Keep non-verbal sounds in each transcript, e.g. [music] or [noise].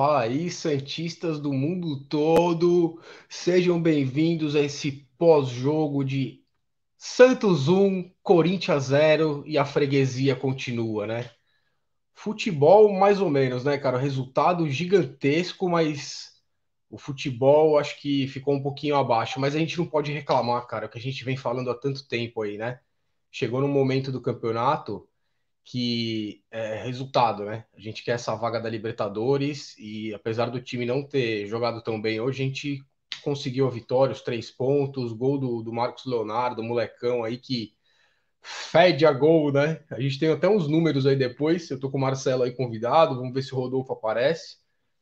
Fala aí, Santistas do mundo todo, sejam bem-vindos a esse pós-jogo de Santos 1, Corinthians 0 e a freguesia continua, né? Futebol, mais ou menos, né, cara? Resultado gigantesco, mas o futebol acho que ficou um pouquinho abaixo. Mas a gente não pode reclamar, cara, o que a gente vem falando há tanto tempo aí, né? Chegou no momento do campeonato que é resultado, né? A gente quer essa vaga da Libertadores e apesar do time não ter jogado tão bem hoje, a gente conseguiu a vitória, os três pontos, gol do, do Marcos Leonardo, molecão aí que fede a gol, né? A gente tem até uns números aí depois. Eu tô com o Marcelo aí convidado, vamos ver se o Rodolfo aparece.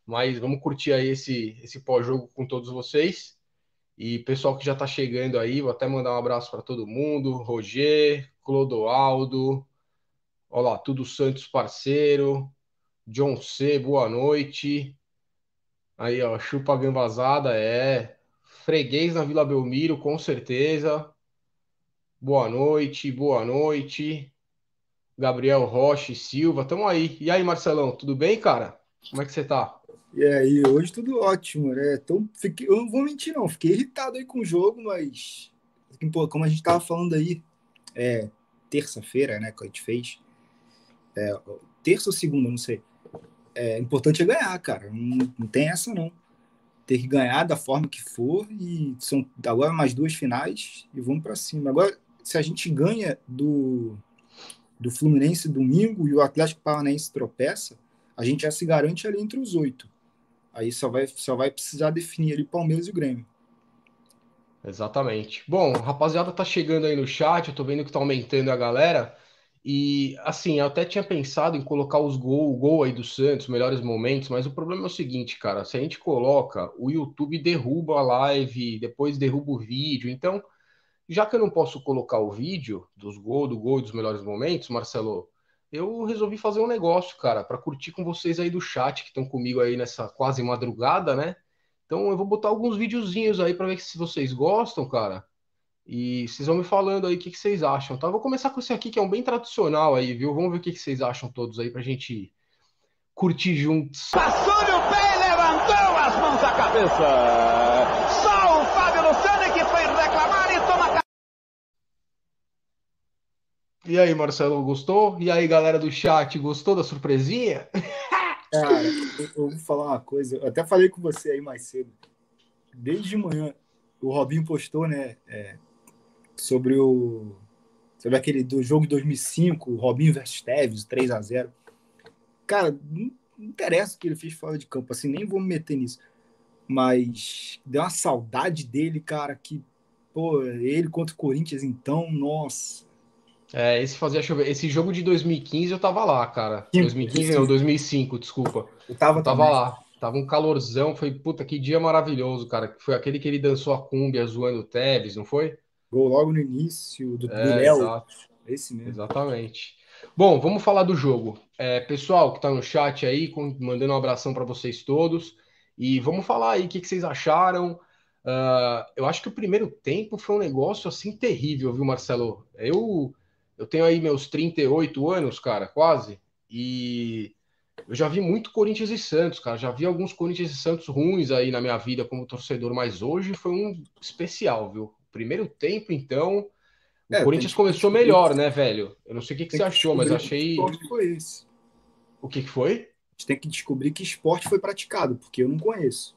Mas vamos curtir aí esse, esse pós-jogo com todos vocês. E pessoal que já tá chegando aí, vou até mandar um abraço para todo mundo: Roger, Clodoaldo, Olá, tudo Santos parceiro. John C, boa noite. Aí, ó, chupa gambazada, é. Freguês na Vila Belmiro, com certeza. Boa noite, boa noite. Gabriel Rocha e Silva, tamo aí. E aí, Marcelão, tudo bem, cara? Como é que você tá? E aí, hoje tudo ótimo, né? Então, fiquei, eu não vou mentir, não. Fiquei irritado aí com o jogo, mas. Como a gente tava falando aí, é, terça-feira, né, que a gente fez é, terça ou segunda, não sei. É importante é ganhar, cara. Não, não tem essa, não. Ter que ganhar da forma que for e são agora mais duas finais e vamos para cima. Agora, se a gente ganha do, do Fluminense domingo e o Atlético Paranaense tropeça, a gente já se garante ali entre os oito. Aí só vai, só vai precisar definir ali Palmeiras e o Grêmio. Exatamente. Bom, rapaziada tá chegando aí no chat, eu tô vendo que tá aumentando a galera. E assim, eu até tinha pensado em colocar os gol, o gol aí do Santos, melhores momentos, mas o problema é o seguinte, cara, se a gente coloca, o YouTube derruba a live, depois derruba o vídeo. Então, já que eu não posso colocar o vídeo dos gols, do gol dos melhores momentos, Marcelo, eu resolvi fazer um negócio, cara, para curtir com vocês aí do chat que estão comigo aí nessa quase madrugada, né? Então eu vou botar alguns videozinhos aí para ver se vocês gostam, cara. E vocês vão me falando aí o que, que, vocês acham, tá? Vou começar com esse aqui, que é um bem tradicional aí, viu? Vamos ver o que, que vocês acham todos aí pra gente curtir juntos. Passou o pé e levantou as mãos à cabeça. Só o Fábio Luciano que foi reclamar e toma... E aí, Marcelo, gostou? E aí, galera do chat, gostou da surpresinha? [laughs] Cara, eu, eu vou falar uma coisa. Eu até falei com você aí mais cedo. Desde manhã, o Robinho postou, né? É, sobre o sobre aquele do jogo de 2005, Robinho versus Tevez, 3 a 0 Cara, não interessa o que ele fez fora de campo, assim, nem vou me meter nisso. Mas deu uma saudade dele, cara, que, pô, ele contra o Corinthians, então, nossa. É, esse fazia chover. Esse jogo de 2015 eu tava lá, cara. 2015 não, 2005, desculpa. Eu tava, eu tava lá. Tava um calorzão, foi puta que dia maravilhoso, cara. Foi aquele que ele dançou a cúmbia zoando o Tevez, não foi? Gol logo no início do, é, Léo. Exato. Esse mesmo. Exatamente. Bom, vamos falar do jogo. É, pessoal que está no chat aí, mandando um abração para vocês todos. E vamos falar aí o que, que vocês acharam. Uh, eu acho que o primeiro tempo foi um negócio assim terrível, viu, Marcelo? Eu, eu tenho aí meus 38 anos, cara, quase. E eu já vi muito Corinthians e Santos, cara. Já vi alguns Corinthians e Santos ruins aí na minha vida como torcedor, mas hoje foi um especial, viu? Primeiro tempo, então, o é, Corinthians começou melhor, né, velho? Eu não sei o que, que você achou, mas achei. Que foi esse. O que, que foi? A gente tem que descobrir que esporte foi praticado, porque eu não conheço.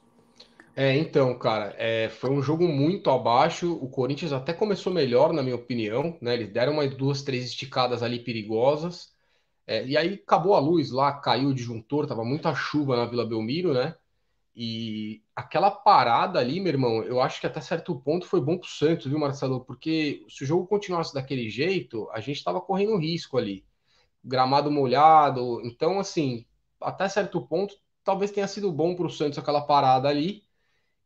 É, então, cara, é, foi um jogo muito abaixo. O Corinthians até começou melhor, na minha opinião, né? Eles deram umas duas, três esticadas ali perigosas. É, e aí acabou a luz lá, caiu o disjuntor, tava muita chuva na Vila Belmiro, né? E aquela parada ali, meu irmão, eu acho que até certo ponto foi bom pro Santos, viu, Marcelo? Porque se o jogo continuasse daquele jeito, a gente tava correndo risco ali. Gramado molhado. Então, assim, até certo ponto, talvez tenha sido bom pro Santos aquela parada ali.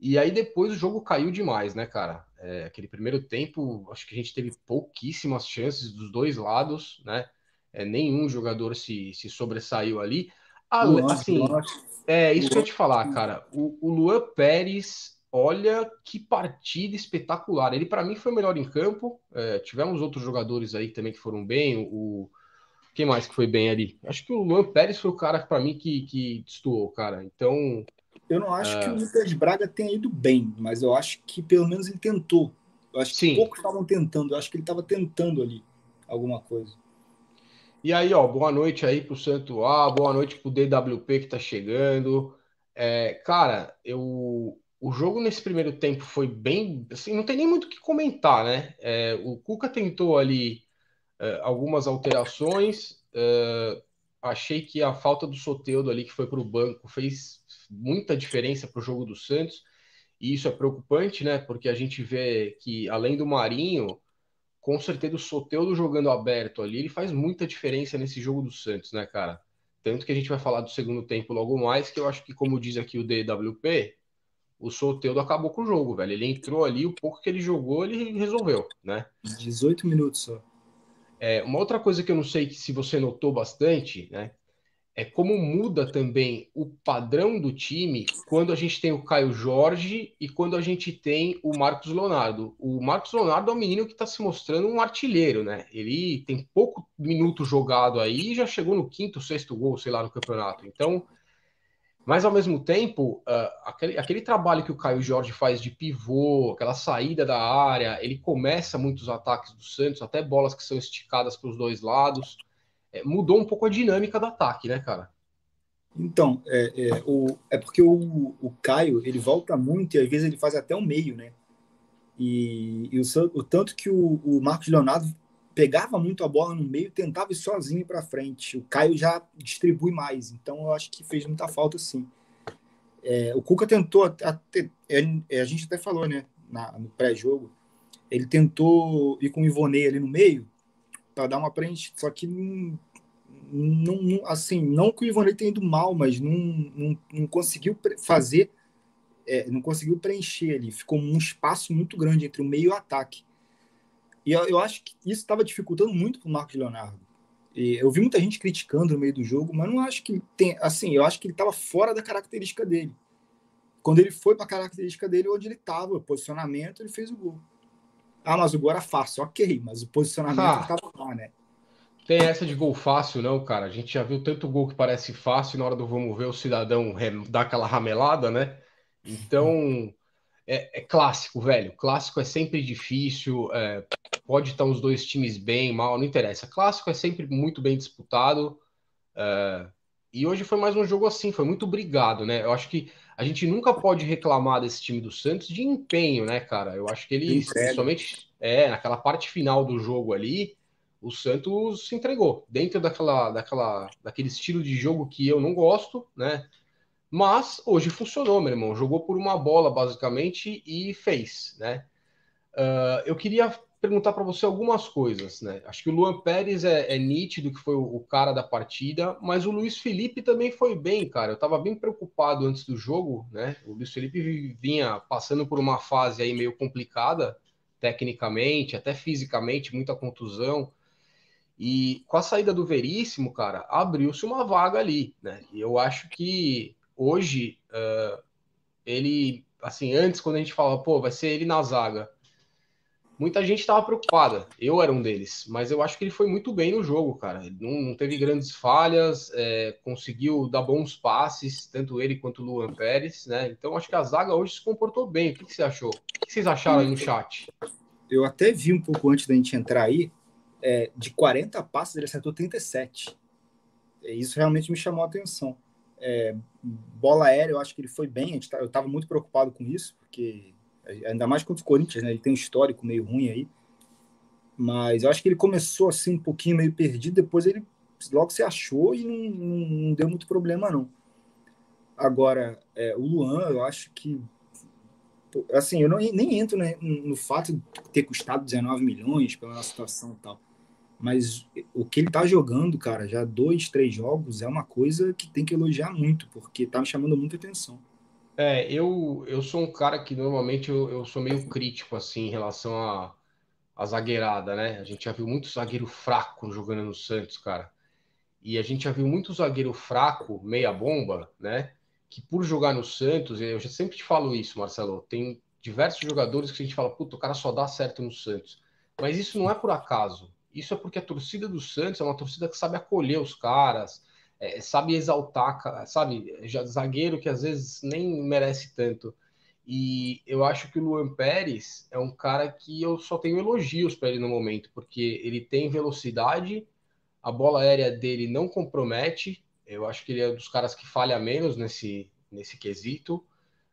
E aí depois o jogo caiu demais, né, cara? É, aquele primeiro tempo, acho que a gente teve pouquíssimas chances dos dois lados, né? É, nenhum jogador se, se sobressaiu ali. Ah, assim, é isso que eu ia te falar, cara. O, o Luan Pérez, olha que partida espetacular. Ele, para mim, foi o melhor em campo. É, tivemos outros jogadores aí também que foram bem. O, Quem mais que foi bem ali? Acho que o Luan Pérez foi o cara para mim que, que destoou, cara. Então. Eu não acho que o Lucas Braga tenha ido bem, mas eu acho que pelo menos ele tentou. Eu acho que Sim. poucos estavam tentando. Eu acho que ele estava tentando ali alguma coisa. E aí, ó, boa noite aí pro Santo A, boa noite pro DWP que tá chegando. É, cara, eu, o jogo nesse primeiro tempo foi bem. Assim, não tem nem muito o que comentar, né? É, o Cuca tentou ali é, algumas alterações. É, achei que a falta do Soteudo ali, que foi para o banco, fez muita diferença para o jogo do Santos. E isso é preocupante, né? Porque a gente vê que, além do Marinho, com certeza o Soteudo jogando aberto ali, ele faz muita diferença nesse jogo do Santos, né, cara? Tanto que a gente vai falar do segundo tempo logo mais, que eu acho que, como diz aqui o DWP, o Soteudo acabou com o jogo, velho. Ele entrou ali, o pouco que ele jogou, ele resolveu, né? 18 minutos só. É, uma outra coisa que eu não sei se você notou bastante, né? É como muda também o padrão do time quando a gente tem o Caio Jorge e quando a gente tem o Marcos Leonardo. O Marcos Leonardo é um menino que está se mostrando um artilheiro, né? Ele tem pouco minuto jogado aí e já chegou no quinto, sexto gol, sei lá, no campeonato. Então, mas ao mesmo tempo, uh, aquele, aquele trabalho que o Caio Jorge faz de pivô, aquela saída da área, ele começa muitos ataques do Santos, até bolas que são esticadas para os dois lados mudou um pouco a dinâmica do ataque, né, cara? Então, é, é, o, é porque o, o Caio ele volta muito e às vezes ele faz até o meio, né? E, e o, o, tanto que o, o Marcos Leonardo pegava muito a bola no meio, tentava ir sozinho para frente. O Caio já distribui mais, então eu acho que fez muita falta, sim. É, o Cuca tentou, até, é, é, a gente até falou, né, na, no pré-jogo, ele tentou ir com o Ivonei ali no meio, para dar uma preenche, só que não, não, assim, não que o Ivonei tenha ido mal, mas não, não, não conseguiu fazer, é, não conseguiu preencher ali, ficou um espaço muito grande entre o meio e o ataque. E eu, eu acho que isso estava dificultando muito para o Marcos Leonardo. E eu vi muita gente criticando no meio do jogo, mas não acho que tem, assim, eu acho que ele estava fora da característica dele. Quando ele foi para a característica dele, onde ele estava, posicionamento, ele fez o gol. Ah, mas o gol era fácil, ok, mas o posicionamento ah, estava lá, né? Tem essa de gol fácil, não, cara. A gente já viu tanto gol que parece fácil, na hora do vamos ver o cidadão dar aquela ramelada, né? Então, é, é clássico, velho. Clássico é sempre difícil. É, pode estar os dois times bem, mal, não interessa. Clássico é sempre muito bem disputado. É, e hoje foi mais um jogo assim, foi muito brigado, né? Eu acho que a gente nunca pode reclamar desse time do Santos de empenho, né, cara? Eu acho que ele, principalmente é, naquela parte final do jogo ali, o Santos se entregou dentro daquela, daquela, daquele estilo de jogo que eu não gosto, né? Mas hoje funcionou, meu irmão. Jogou por uma bola, basicamente, e fez, né? Uh, eu queria perguntar para você algumas coisas, né? Acho que o Luan Pérez é, é nítido que foi o, o, cara da partida, mas o Luiz Felipe também foi bem, cara. Eu estava bem preocupado antes do jogo, né? O Luiz Felipe vinha passando por uma fase aí meio complicada, tecnicamente, até fisicamente, muita contusão. E com a saída do Veríssimo, cara, abriu-se uma vaga ali, né? E eu acho que hoje uh, ele, assim, antes quando a gente falava, pô, vai ser ele na zaga muita gente estava preocupada. Eu era um deles, mas eu acho que ele foi muito bem no jogo, cara. Ele não, não teve grandes falhas, é, conseguiu dar bons passes, tanto ele quanto o Luan Pérez, né? Então acho que a zaga hoje se comportou bem. O que, que você achou? O que vocês acharam aí no chat? Eu até vi um pouco antes da gente entrar aí, é, de 40 passes ele acertou 37. Isso realmente me chamou a atenção. É, bola aérea, eu acho que ele foi bem. Tá, eu estava muito preocupado com isso, porque ainda mais contra o Corinthians, né? Ele tem um histórico meio ruim aí. Mas eu acho que ele começou assim um pouquinho meio perdido, depois ele logo se achou e não, não, não deu muito problema, não. Agora, é, o Luan, eu acho que. Assim, eu não, nem entro né, no fato de ter custado 19 milhões pela nossa situação e tal. Mas o que ele tá jogando, cara, já dois, três jogos, é uma coisa que tem que elogiar muito, porque tá me chamando muita atenção. É, eu, eu sou um cara que normalmente eu, eu sou meio crítico assim em relação a, a zagueirada, né? A gente já viu muito zagueiro fraco jogando no Santos, cara. E a gente já viu muito zagueiro fraco, meia bomba, né? Que por jogar no Santos, eu já sempre te falo isso, Marcelo, tem diversos jogadores que a gente fala, puta, o cara só dá certo no Santos. Mas isso não é por acaso. Isso é porque a torcida do Santos é uma torcida que sabe acolher os caras, é, sabe exaltar, sabe, já, zagueiro que às vezes nem merece tanto. E eu acho que o Luan Pérez é um cara que eu só tenho elogios para ele no momento, porque ele tem velocidade, a bola aérea dele não compromete. Eu acho que ele é dos caras que falha menos nesse, nesse quesito.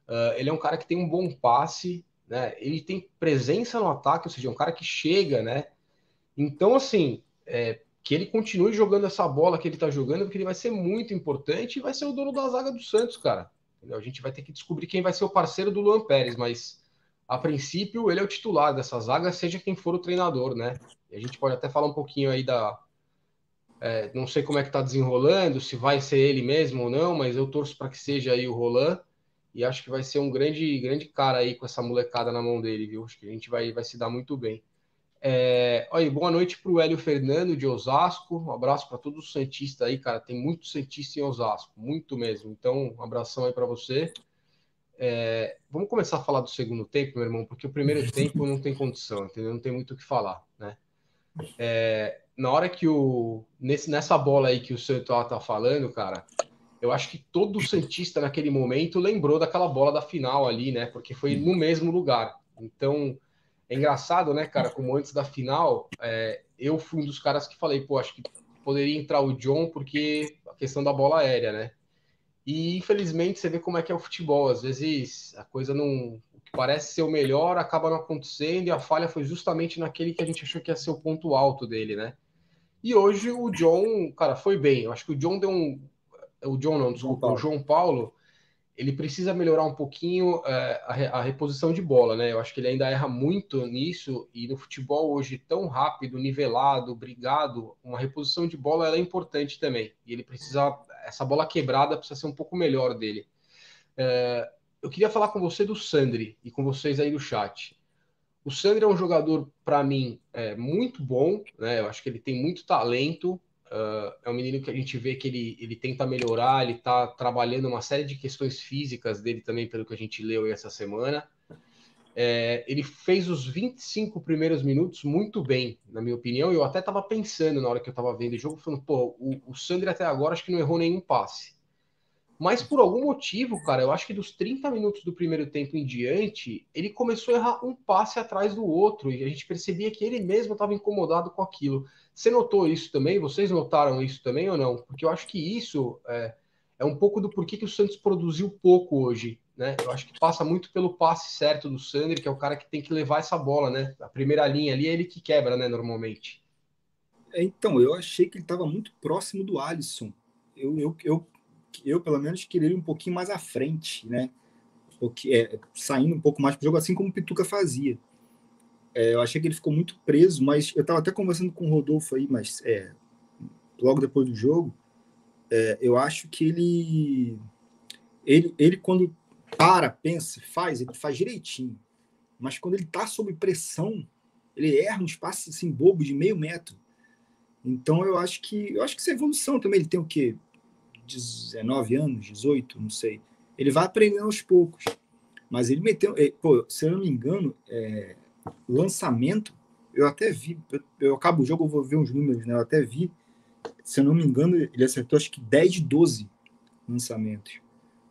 Uh, ele é um cara que tem um bom passe, né? Ele tem presença no ataque, ou seja, é um cara que chega, né? Então, assim, é, que ele continue jogando essa bola que ele tá jogando, porque ele vai ser muito importante e vai ser o dono da zaga do Santos, cara. A gente vai ter que descobrir quem vai ser o parceiro do Luan Pérez, mas a princípio ele é o titular dessa zaga, seja quem for o treinador, né? E a gente pode até falar um pouquinho aí da. É, não sei como é que tá desenrolando, se vai ser ele mesmo ou não, mas eu torço para que seja aí o Roland e acho que vai ser um grande, grande cara aí com essa molecada na mão dele, viu? Acho que a gente vai, vai se dar muito bem. É, boa noite para o Hélio Fernando de Osasco. Um abraço para todos os Santistas aí, cara. Tem muito Santista em Osasco, muito mesmo. Então, um abração aí para você. É, vamos começar a falar do segundo tempo, meu irmão, porque o primeiro [laughs] tempo não tem condição, entendeu? Não tem muito o que falar, né? É, na hora que o. Nesse, nessa bola aí que o Santos tá falando, cara, eu acho que todo Santista naquele momento lembrou daquela bola da final ali, né? Porque foi no mesmo lugar. Então é engraçado, né, cara? Como antes da final, é, eu fui um dos caras que falei, pô, acho que poderia entrar o John porque a questão da bola aérea, né? E infelizmente você vê como é que é o futebol. Às vezes a coisa não. O que parece ser o melhor acaba não acontecendo e a falha foi justamente naquele que a gente achou que ia ser o ponto alto dele, né? E hoje o John, cara, foi bem. Eu acho que o John deu um. O John não, desculpa, o João Paulo ele precisa melhorar um pouquinho é, a, a, reposição de bola, né? Eu acho que ele ainda erra muito nisso e no futebol hoje tão rápido, nivelado, brigado, uma reposição de bola é importante também. E ele precisa essa bola quebrada precisa ser um pouco melhor dele. É, eu queria falar com você do Sandri e com vocês aí do chat. O Sandri é um jogador para mim é, muito bom, né? Eu acho que ele tem muito talento, Uh, é um menino que a gente vê que ele, ele tenta melhorar, ele está trabalhando uma série de questões físicas dele também, pelo que a gente leu essa semana. É, ele fez os 25 primeiros minutos muito bem, na minha opinião. Eu até estava pensando na hora que eu estava vendo o jogo, falando, pô, o, o Sandri até agora acho que não errou nenhum passe. Mas por algum motivo, cara, eu acho que dos 30 minutos do primeiro tempo em diante, ele começou a errar um passe atrás do outro, e a gente percebia que ele mesmo estava incomodado com aquilo. Você notou isso também? Vocês notaram isso também ou não? Porque eu acho que isso é, é um pouco do porquê que o Santos produziu pouco hoje. Né? Eu acho que passa muito pelo passe certo do Sandri, que é o cara que tem que levar essa bola, né? A primeira linha ali é ele que quebra, né, normalmente. É, então, eu achei que ele estava muito próximo do Alisson. Eu, eu, eu, eu, pelo menos, queria ele um pouquinho mais à frente, né? Porque, é, saindo um pouco mais para o jogo, assim como o Pituca fazia. É, eu achei que ele ficou muito preso, mas eu estava até conversando com o Rodolfo aí, mas é, logo depois do jogo, é, eu acho que ele, ele, ele quando para, pensa, faz, ele faz direitinho. Mas quando ele está sob pressão, ele erra um espaço assim bobo de meio metro. Então eu acho que eu acho que essa evolução também. Ele tem o quê? 19 anos, 18, não sei. Ele vai aprendendo aos poucos. Mas ele meteu, é, pô, se eu não me engano, é, lançamento, eu até vi, eu, eu, acabo o jogo, eu vou ver uns números, né? Eu até vi, se eu não me engano, ele acertou acho que 10 de 12 lançamentos.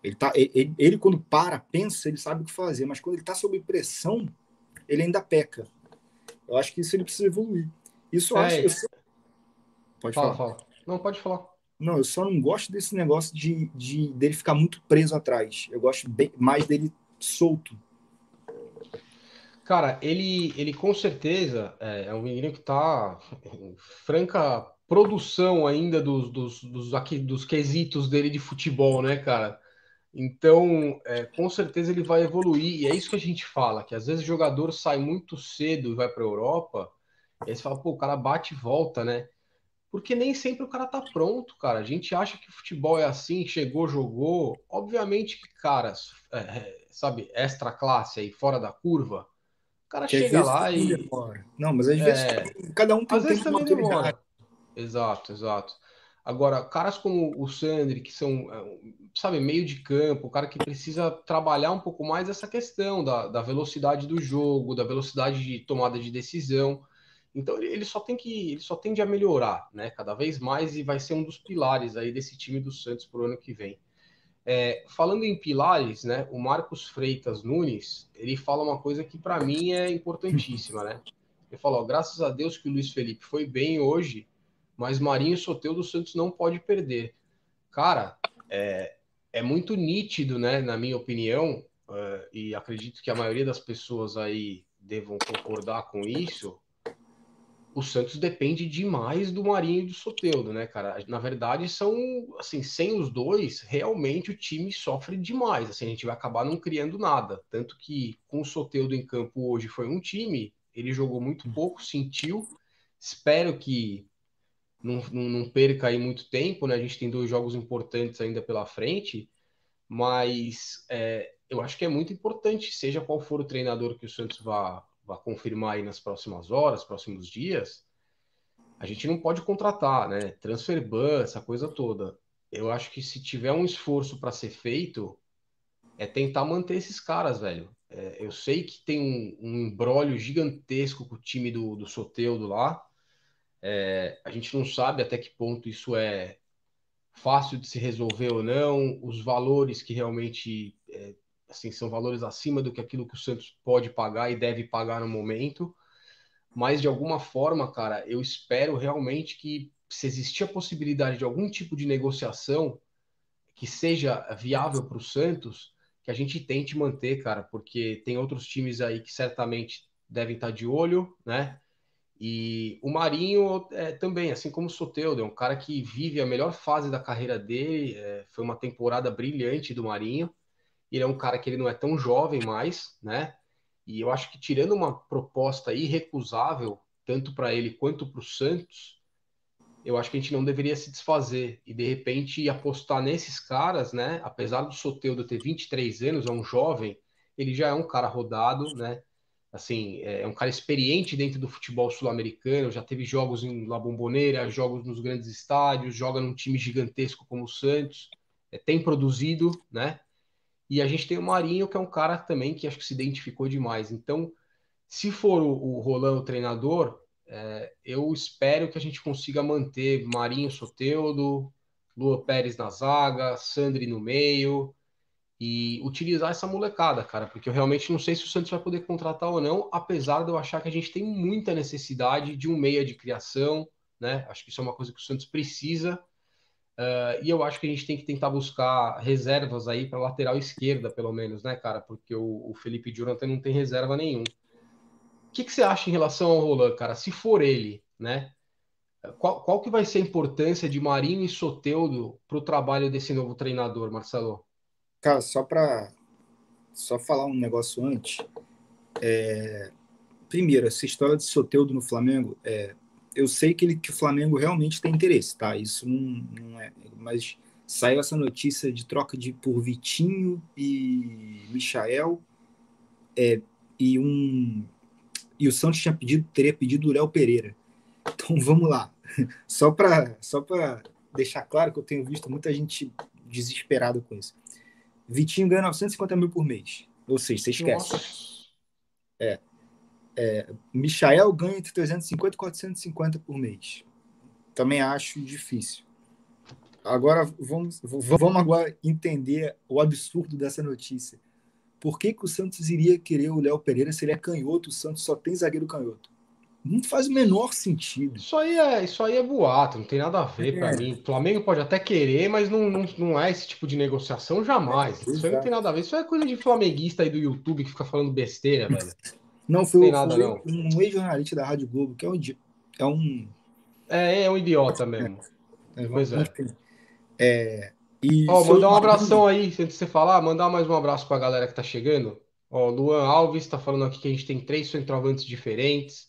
Ele, tá, ele, ele, quando para, pensa, ele sabe o que fazer, mas quando ele está sob pressão, ele ainda peca. Eu acho que isso ele precisa evoluir. Isso eu é, acho. Eu... Pode fala, falar. Fala. Não, pode falar. Não, eu só não gosto desse negócio de, de dele ficar muito preso atrás. Eu gosto bem, mais dele solto. Cara, ele, ele com certeza é, é um menino que está em franca produção ainda dos, dos, dos, aqui, dos quesitos dele de futebol, né, cara? Então, é, com certeza ele vai evoluir, e é isso que a gente fala, que às vezes o jogador sai muito cedo e vai para a Europa, e aí você fala, pô, o cara bate e volta, né? Porque nem sempre o cara tá pronto, cara. A gente acha que futebol é assim, chegou, jogou. Obviamente que, caras, é, é sabe, extra classe aí, fora da curva, cara que chega lá e. Demora. Não, mas às é... vezes cada um tem às vezes também demora. Exato, exato. Agora, caras como o Sandri, que são, é, sabe, meio de campo, o cara que precisa trabalhar um pouco mais essa questão da, da velocidade do jogo, da velocidade de tomada de decisão. Então ele só tem que ele só tende a melhorar, né? Cada vez mais e vai ser um dos pilares aí desse time do Santos para o ano que vem. É, falando em pilares, né? O Marcos Freitas Nunes ele fala uma coisa que para mim é importantíssima, né? Ele falou: graças a Deus que o Luiz Felipe foi bem hoje, mas Marinho Soteu do Santos não pode perder. Cara, é, é muito nítido, né? Na minha opinião, uh, e acredito que a maioria das pessoas aí devam concordar com isso o Santos depende demais do Marinho e do Soteudo, né, cara? Na verdade, são assim, sem os dois, realmente o time sofre demais. Assim, a gente vai acabar não criando nada. Tanto que com o Soteudo em campo hoje foi um time, ele jogou muito hum. pouco, sentiu. Espero que não, não, não perca aí muito tempo, né? A gente tem dois jogos importantes ainda pela frente, mas é, eu acho que é muito importante, seja qual for o treinador que o Santos vá, vá confirmar aí nas próximas horas, próximos dias, a gente não pode contratar, né? Transfer ban, essa coisa toda. Eu acho que se tiver um esforço para ser feito, é tentar manter esses caras, velho. É, eu sei que tem um, um gigantesco com o time do, do Soteudo lá. É, a gente não sabe até que ponto isso é fácil de se resolver ou não, os valores que realmente é, assim, são valores acima do que aquilo que o Santos pode pagar e deve pagar no momento. Mas de alguma forma, cara, eu espero realmente que se existir a possibilidade de algum tipo de negociação que seja viável para o Santos, que a gente tente manter, cara, porque tem outros times aí que certamente devem estar de olho, né? E o Marinho é, também, assim como o Soteudo, é um cara que vive a melhor fase da carreira dele. É, foi uma temporada brilhante do Marinho. Ele é um cara que ele não é tão jovem mais, né? E eu acho que tirando uma proposta irrecusável, tanto para ele quanto para o Santos, eu acho que a gente não deveria se desfazer e de repente apostar nesses caras, né? Apesar do Soteudo ter 23 anos, é um jovem, ele já é um cara rodado, né? Assim, é, é um cara experiente dentro do futebol sul-americano, já teve jogos em La Bombonera, jogos nos grandes estádios, joga num time gigantesco como o Santos, é, tem produzido, né? E a gente tem o Marinho, que é um cara também que acho que se identificou demais. Então, se for o, o treinador, é, eu espero que a gente consiga manter Marinho Soteudo, Lua Pérez na zaga, Sandri no meio e utilizar essa molecada, cara, porque eu realmente não sei se o Santos vai poder contratar ou não, apesar de eu achar que a gente tem muita necessidade de um meia de criação, né? Acho que isso é uma coisa que o Santos precisa Uh, e eu acho que a gente tem que tentar buscar reservas aí para lateral esquerda, pelo menos, né, cara? Porque o, o Felipe Jonathan não tem reserva nenhum. O que, que, você acha em relação ao Roland, cara? Se for ele, né? Qual, qual que vai ser a importância de Marinho e Soteudo para o trabalho desse novo treinador, Marcelo? Cara, só para só falar um negócio antes. É... Primeiro, essa história de Soteudo no Flamengo, é eu sei que, ele, que o Flamengo realmente tem interesse, tá? Isso não, não é. Mas saiu essa notícia de troca de por Vitinho e Michael é, e um e o Santos tinha pedido teria pedido o Léo Pereira. Então [laughs] vamos lá, só para só para deixar claro que eu tenho visto muita gente desesperada com isso. Vitinho ganha 950 mil por mês, ou seja, você esquece. Nossa. É, é, Michael ganha entre 350 e 450 por mês. Também acho difícil. Agora vamos, vamos agora entender o absurdo dessa notícia. Por que, que o Santos iria querer o Léo Pereira se ele é canhoto? O Santos só tem zagueiro canhoto. Não faz o menor sentido. Isso aí é, isso aí é boato, não tem nada a ver é. para mim. O Flamengo pode até querer, mas não, não, não é esse tipo de negociação jamais. É, isso aí não tem nada a ver. Isso é coisa de flamenguista aí do YouTube que fica falando besteira, velho. [laughs] Não, foi, nada, foi não. um ex-jornalista da Rádio Globo, que é um. É, um... é, é um idiota mesmo. É, pois é. é e Ó, mandar um abração aí, antes de você falar, mandar mais um abraço para a galera que tá chegando. Ó, Luan Alves está falando aqui que a gente tem três centroavantes diferentes.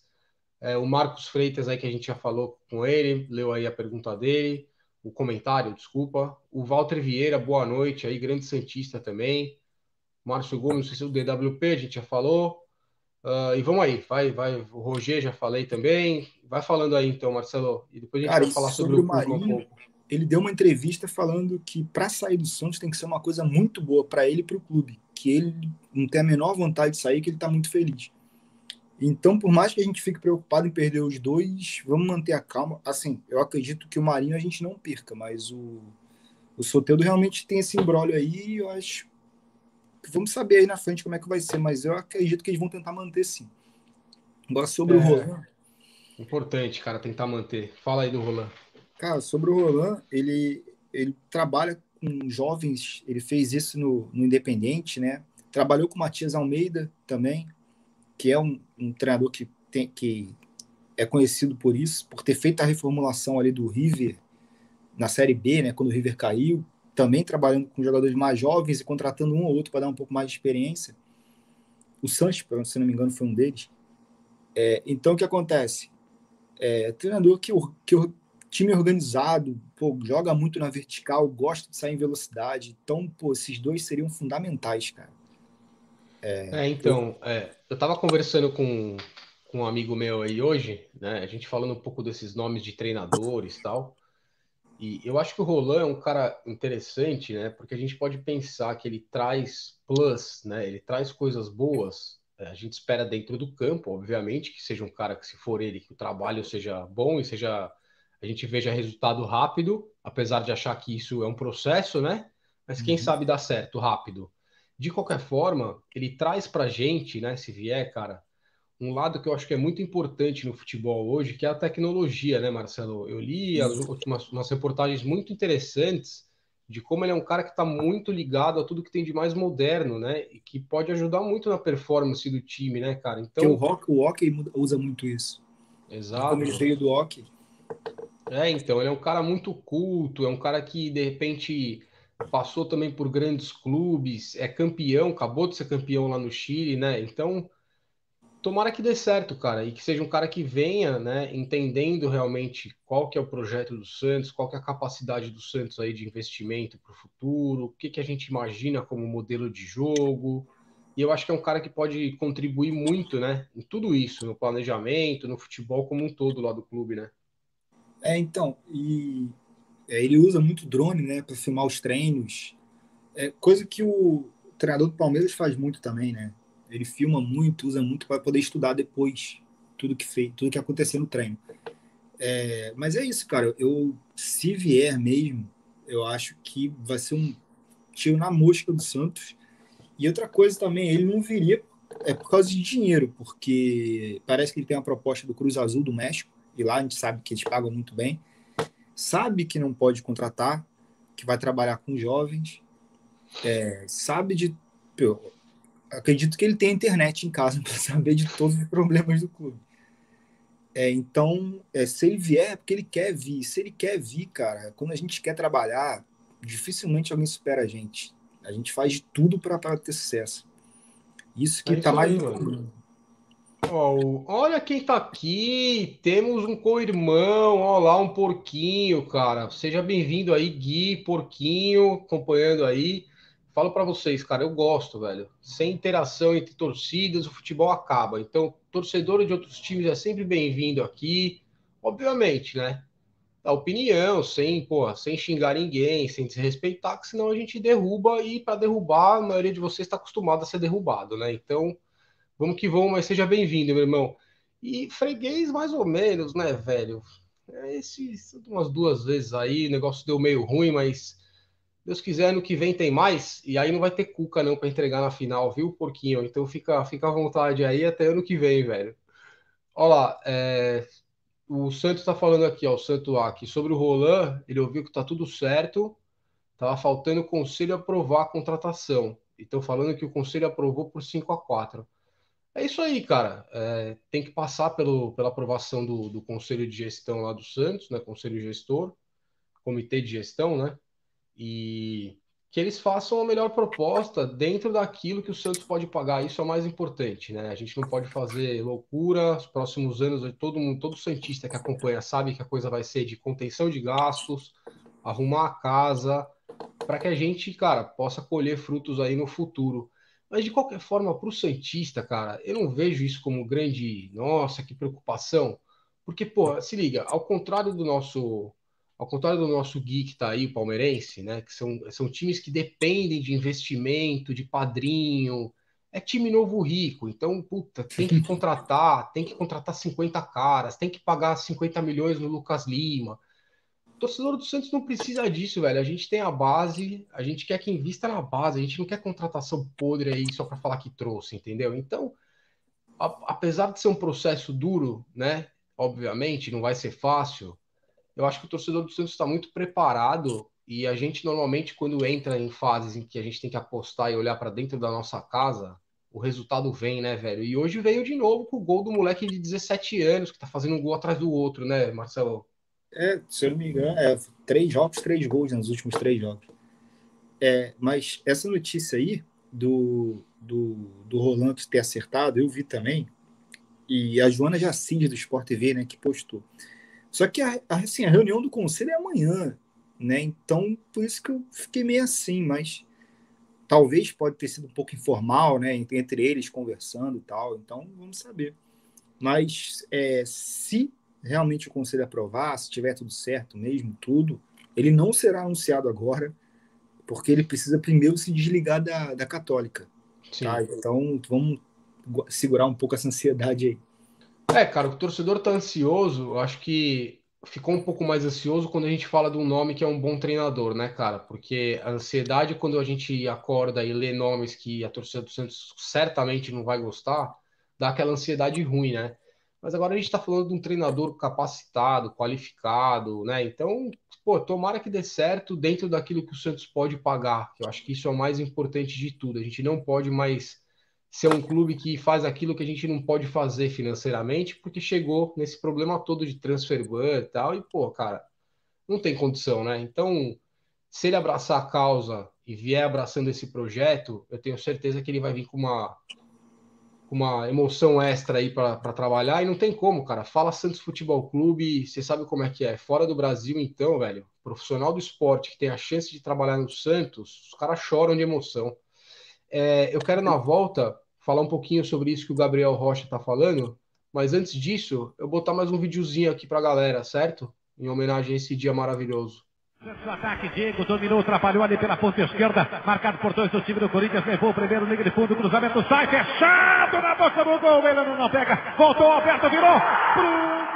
É, o Marcos Freitas aí que a gente já falou com ele, leu aí a pergunta dele, o comentário, desculpa. O Walter Vieira, boa noite aí, grande Santista também. Márcio Gomes, não sei se o DWP, a gente já falou. Uh, e vamos aí, vai, vai. O Roger já falei também. Vai falando aí então, Marcelo. E depois a gente Cara, vai falar sobre, sobre o Marinho. Um ele deu uma entrevista falando que para sair do Santos tem que ser uma coisa muito boa para ele e para o clube. Que ele não tem a menor vontade de sair, que ele está muito feliz. Então, por mais que a gente fique preocupado em perder os dois, vamos manter a calma. Assim, eu acredito que o Marinho a gente não perca, mas o, o Soteldo realmente tem esse embrólio aí. Eu acho vamos saber aí na frente como é que vai ser, mas eu acredito que eles vão tentar manter sim. Agora, sobre é, o Roland. Importante, cara, tentar manter. Fala aí do Roland. Cara, sobre o Roland, ele, ele trabalha com jovens, ele fez isso no, no Independente, né? Trabalhou com o Matias Almeida também, que é um, um treinador que, tem, que é conhecido por isso, por ter feito a reformulação ali do River na Série B, né? Quando o River caiu, também trabalhando com jogadores mais jovens e contratando um ou outro para dar um pouco mais de experiência. O Santos, se não me engano, foi um deles. É, então, o que acontece? É, treinador que, que time organizado, pô, joga muito na vertical, gosta de sair em velocidade. Então, pô, esses dois seriam fundamentais, cara. É, é então, eu... É, eu tava conversando com, com um amigo meu aí hoje, né? A gente falando um pouco desses nomes de treinadores tal. E eu acho que o Roland é um cara interessante, né? Porque a gente pode pensar que ele traz plus, né? Ele traz coisas boas. É, a gente espera dentro do campo, obviamente, que seja um cara que, se for ele, que o trabalho seja bom e seja a gente veja resultado rápido, apesar de achar que isso é um processo, né? Mas quem uhum. sabe dar certo rápido. De qualquer forma, ele traz para gente, né? Se vier, cara, um lado que eu acho que é muito importante no futebol hoje, que é a tecnologia, né, Marcelo? Eu li as últimas umas reportagens muito interessantes de como ele é um cara que está muito ligado a tudo que tem de mais moderno, né? E que pode ajudar muito na performance do time, né, cara? Então o rock, o hockey usa muito isso. Exato. Como ele veio do hockey. É, então, ele é um cara muito culto, é um cara que, de repente, passou também por grandes clubes, é campeão, acabou de ser campeão lá no Chile, né? Então, tomara que dê certo, cara, e que seja um cara que venha, né, entendendo realmente qual que é o projeto do Santos, qual que é a capacidade do Santos aí de investimento para o futuro, o que, que a gente imagina como modelo de jogo. E eu acho que é um cara que pode contribuir muito, né, em tudo isso, no planejamento, no futebol como um todo lá do clube, né? É, então, e é, ele usa muito drone, né, para filmar os treinos. É coisa que o treinador do Palmeiras faz muito também, né? Ele filma muito, usa muito para poder estudar depois tudo que fez, tudo que aconteceu no treino. É, mas é isso, cara. Eu, se vier mesmo, eu acho que vai ser um tiro na mosca do Santos. E outra coisa também, ele não viria é por causa de dinheiro, porque parece que ele tem uma proposta do Cruz Azul do México e lá a gente sabe que eles pagam muito bem, sabe que não pode contratar, que vai trabalhar com jovens, é, sabe de. Acredito que ele tem internet em casa [laughs] para saber de todos os problemas do clube. É, então, é, se ele vier, é porque ele quer vir. Se ele quer vir, cara, quando a gente quer trabalhar, dificilmente alguém supera a gente. A gente faz de tudo para ter sucesso. Isso que é tá mais. Aí, Oh, olha quem tá aqui. Temos um co-irmão. Olha lá, um porquinho, cara. Seja bem-vindo aí, Gui, porquinho, acompanhando aí. Falo para vocês, cara, eu gosto, velho. Sem interação entre torcidas, o futebol acaba. Então, torcedor de outros times é sempre bem-vindo aqui. Obviamente, né? A opinião, sem, porra, sem xingar ninguém, sem desrespeitar, que senão a gente derruba e para derrubar, a maioria de vocês está acostumado a ser derrubado, né? Então, Vamos que vamos, mas seja bem-vindo, meu irmão. E freguês, mais ou menos, né, velho? É, esse, umas duas vezes aí, o negócio deu meio ruim, mas Deus quiser, ano que vem tem mais, e aí não vai ter cuca não para entregar na final, viu, porquinho? Então fica, fica à vontade aí até ano que vem, velho. Olha lá, é, o Santos está falando aqui, ó, o Santo aqui, sobre o Roland, ele ouviu que tá tudo certo, tava faltando o conselho aprovar a contratação. E estão falando que o conselho aprovou por 5 a 4 é isso aí, cara. É, tem que passar pelo, pela aprovação do, do Conselho de Gestão lá do Santos, né? Conselho Gestor, Comitê de Gestão, né? E que eles façam a melhor proposta dentro daquilo que o Santos pode pagar. Isso é o mais importante, né? A gente não pode fazer loucura. Os próximos anos, todo mundo, todo santista que acompanha sabe que a coisa vai ser de contenção de gastos, arrumar a casa, para que a gente, cara, possa colher frutos aí no futuro. Mas de qualquer forma, para o Santista, cara, eu não vejo isso como grande. Nossa, que preocupação. Porque, pô, se liga, ao contrário do nosso. Ao contrário do nosso Gui que tá aí, o palmeirense, né? Que são, são times que dependem de investimento, de padrinho, é time novo rico. Então, puta, tem que [laughs] contratar, tem que contratar 50 caras, tem que pagar 50 milhões no Lucas Lima. O torcedor do Santos não precisa disso, velho. A gente tem a base, a gente quer que invista na base, a gente não quer contratação podre aí só para falar que trouxe, entendeu? Então, a, apesar de ser um processo duro, né? Obviamente, não vai ser fácil. Eu acho que o torcedor do Santos está muito preparado e a gente normalmente, quando entra em fases em que a gente tem que apostar e olhar para dentro da nossa casa, o resultado vem, né, velho? E hoje veio de novo com o gol do moleque de 17 anos, que tá fazendo um gol atrás do outro, né, Marcelo? É, se eu não me engano, é três jogos, três gols nos últimos três jogos. É, mas essa notícia aí do, do, do Roland ter acertado, eu vi também. E a Joana Jacinde do Sport TV, né, que postou. Só que a, assim, a reunião do conselho é amanhã né? Então, por isso que eu fiquei meio assim, mas talvez pode ter sido um pouco informal, né? Entre eles conversando e tal. Então, vamos saber. Mas é, se realmente o conselho aprovar, se tiver tudo certo mesmo, tudo, ele não será anunciado agora, porque ele precisa primeiro se desligar da, da católica. Tá? Então, vamos segurar um pouco essa ansiedade aí. É, cara, o torcedor tá ansioso, eu acho que ficou um pouco mais ansioso quando a gente fala de um nome que é um bom treinador, né, cara? Porque a ansiedade, quando a gente acorda e lê nomes que a torcida do Santos certamente não vai gostar, dá aquela ansiedade ruim, né? Mas agora a gente está falando de um treinador capacitado, qualificado, né? Então, pô, tomara que dê certo dentro daquilo que o Santos pode pagar, que eu acho que isso é o mais importante de tudo. A gente não pode mais ser um clube que faz aquilo que a gente não pode fazer financeiramente, porque chegou nesse problema todo de transfer ban e tal, e, pô, cara, não tem condição, né? Então, se ele abraçar a causa e vier abraçando esse projeto, eu tenho certeza que ele vai vir com uma, uma emoção extra aí para trabalhar, e não tem como, cara. Fala Santos Futebol Clube, você sabe como é que é. Fora do Brasil, então, velho, profissional do esporte que tem a chance de trabalhar no Santos, os caras choram de emoção. É, eu quero, na volta, falar um pouquinho sobre isso que o Gabriel Rocha está falando, mas antes disso, eu botar mais um videozinho aqui para a galera, certo? Em homenagem a esse dia maravilhoso. O ataque, Diego dominou, atrapalhou ali pela ponta esquerda, marcado por dois do time do Corinthians, levou o primeiro, liga de fundo, cruzamento, sai fechado na boca do gol, ele não pega, voltou, Alberto virou, pro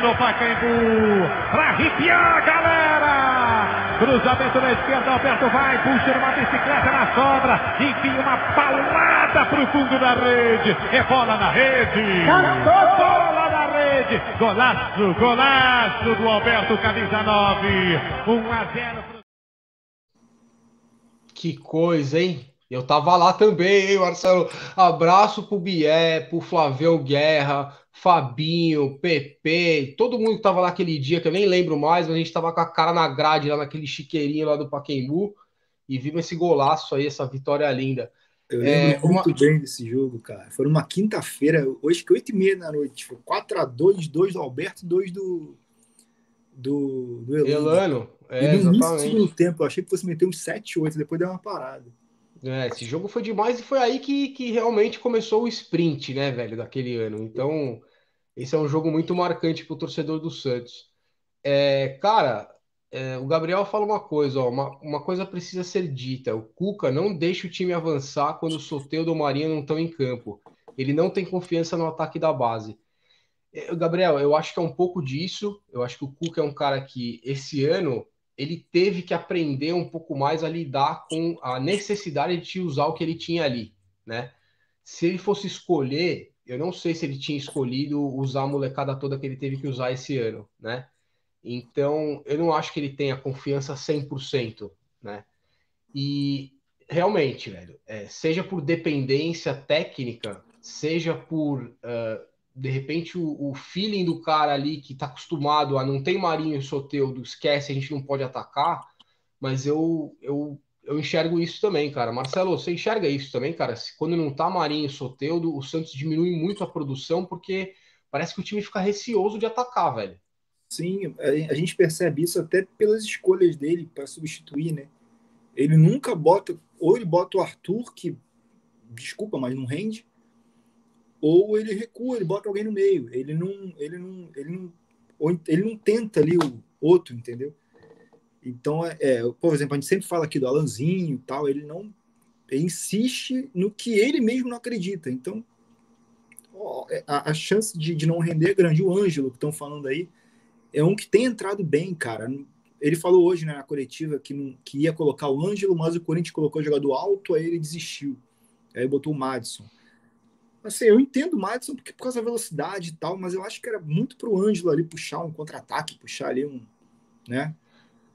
no Pacaembu, para arrepiar a galera. Cruzamento na esquerda, Alberto vai, puxa uma bicicleta na sobra, enfia uma paulada para o fundo da rede, é bola na rede. Bola na rede, golaço, golaço do Alberto, camisa 9, 1 a 0. Que coisa, hein? Eu tava lá também, hein, Marcelo? Abraço pro Bié, pro Flavio Guerra, Fabinho, Pepe, todo mundo que tava lá aquele dia, que eu nem lembro mais, mas a gente tava com a cara na grade lá naquele chiqueirinho lá do Paquembu e vimos esse golaço aí, essa vitória linda. Eu lembro é, muito uma... bem desse jogo, cara. Foi uma quinta-feira, hoje que 8 e meia da noite. Foi 4x2, 2 do Alberto, 2 do, do, do Elano. Elano, é, e no exatamente. início do tempo, eu achei que fosse meter uns 7, 8, depois deu uma parada. É, esse jogo foi demais e foi aí que, que realmente começou o sprint, né, velho, daquele ano. Então, esse é um jogo muito marcante para o torcedor do Santos. É, cara, é, o Gabriel fala uma coisa, ó, uma, uma coisa precisa ser dita. O Cuca não deixa o time avançar quando o Soteldo ou o Marinho não estão em campo. Ele não tem confiança no ataque da base. É, Gabriel, eu acho que é um pouco disso. Eu acho que o Cuca é um cara que esse ano ele teve que aprender um pouco mais a lidar com a necessidade de usar o que ele tinha ali, né? Se ele fosse escolher, eu não sei se ele tinha escolhido usar a molecada toda que ele teve que usar esse ano, né? Então, eu não acho que ele tenha confiança 100%, né? E realmente, velho, é, seja por dependência técnica, seja por uh, de repente o, o, feeling do cara ali que está acostumado a não tem Marinho e Soteudo, esquece, a gente não pode atacar. mas eu, eu, eu enxergo isso também, cara. Marcelo, você enxerga isso também, cara? Quando não tá Marinho e Soteudo, o Santos diminui muito a produção porque parece que o time fica receoso de atacar, velho. Sim, a gente percebe isso até pelas escolhas dele para substituir, né? Ele nunca bota, ou ele bota o Arthur, que, desculpa, mas não rende, ou ele recua, ele bota alguém no meio. Ele não, ele não, ele não, ele não tenta ali o outro, entendeu? Então, é, é, por exemplo, a gente sempre fala aqui do Alanzinho e tal, ele não ele insiste no que ele mesmo não acredita. Então, é, a, a, chance de, de não render é grande. O Ângelo, que estão falando aí, é um que tem entrado bem, cara. Ele falou hoje né, na coletiva que, que ia colocar o Ângelo, mas o Corinthians colocou o jogador alto, aí ele desistiu. Aí botou o Madison. Assim, eu entendo o Madison porque por causa da velocidade e tal, mas eu acho que era muito pro Ângelo ali puxar um contra-ataque, puxar ali um, né?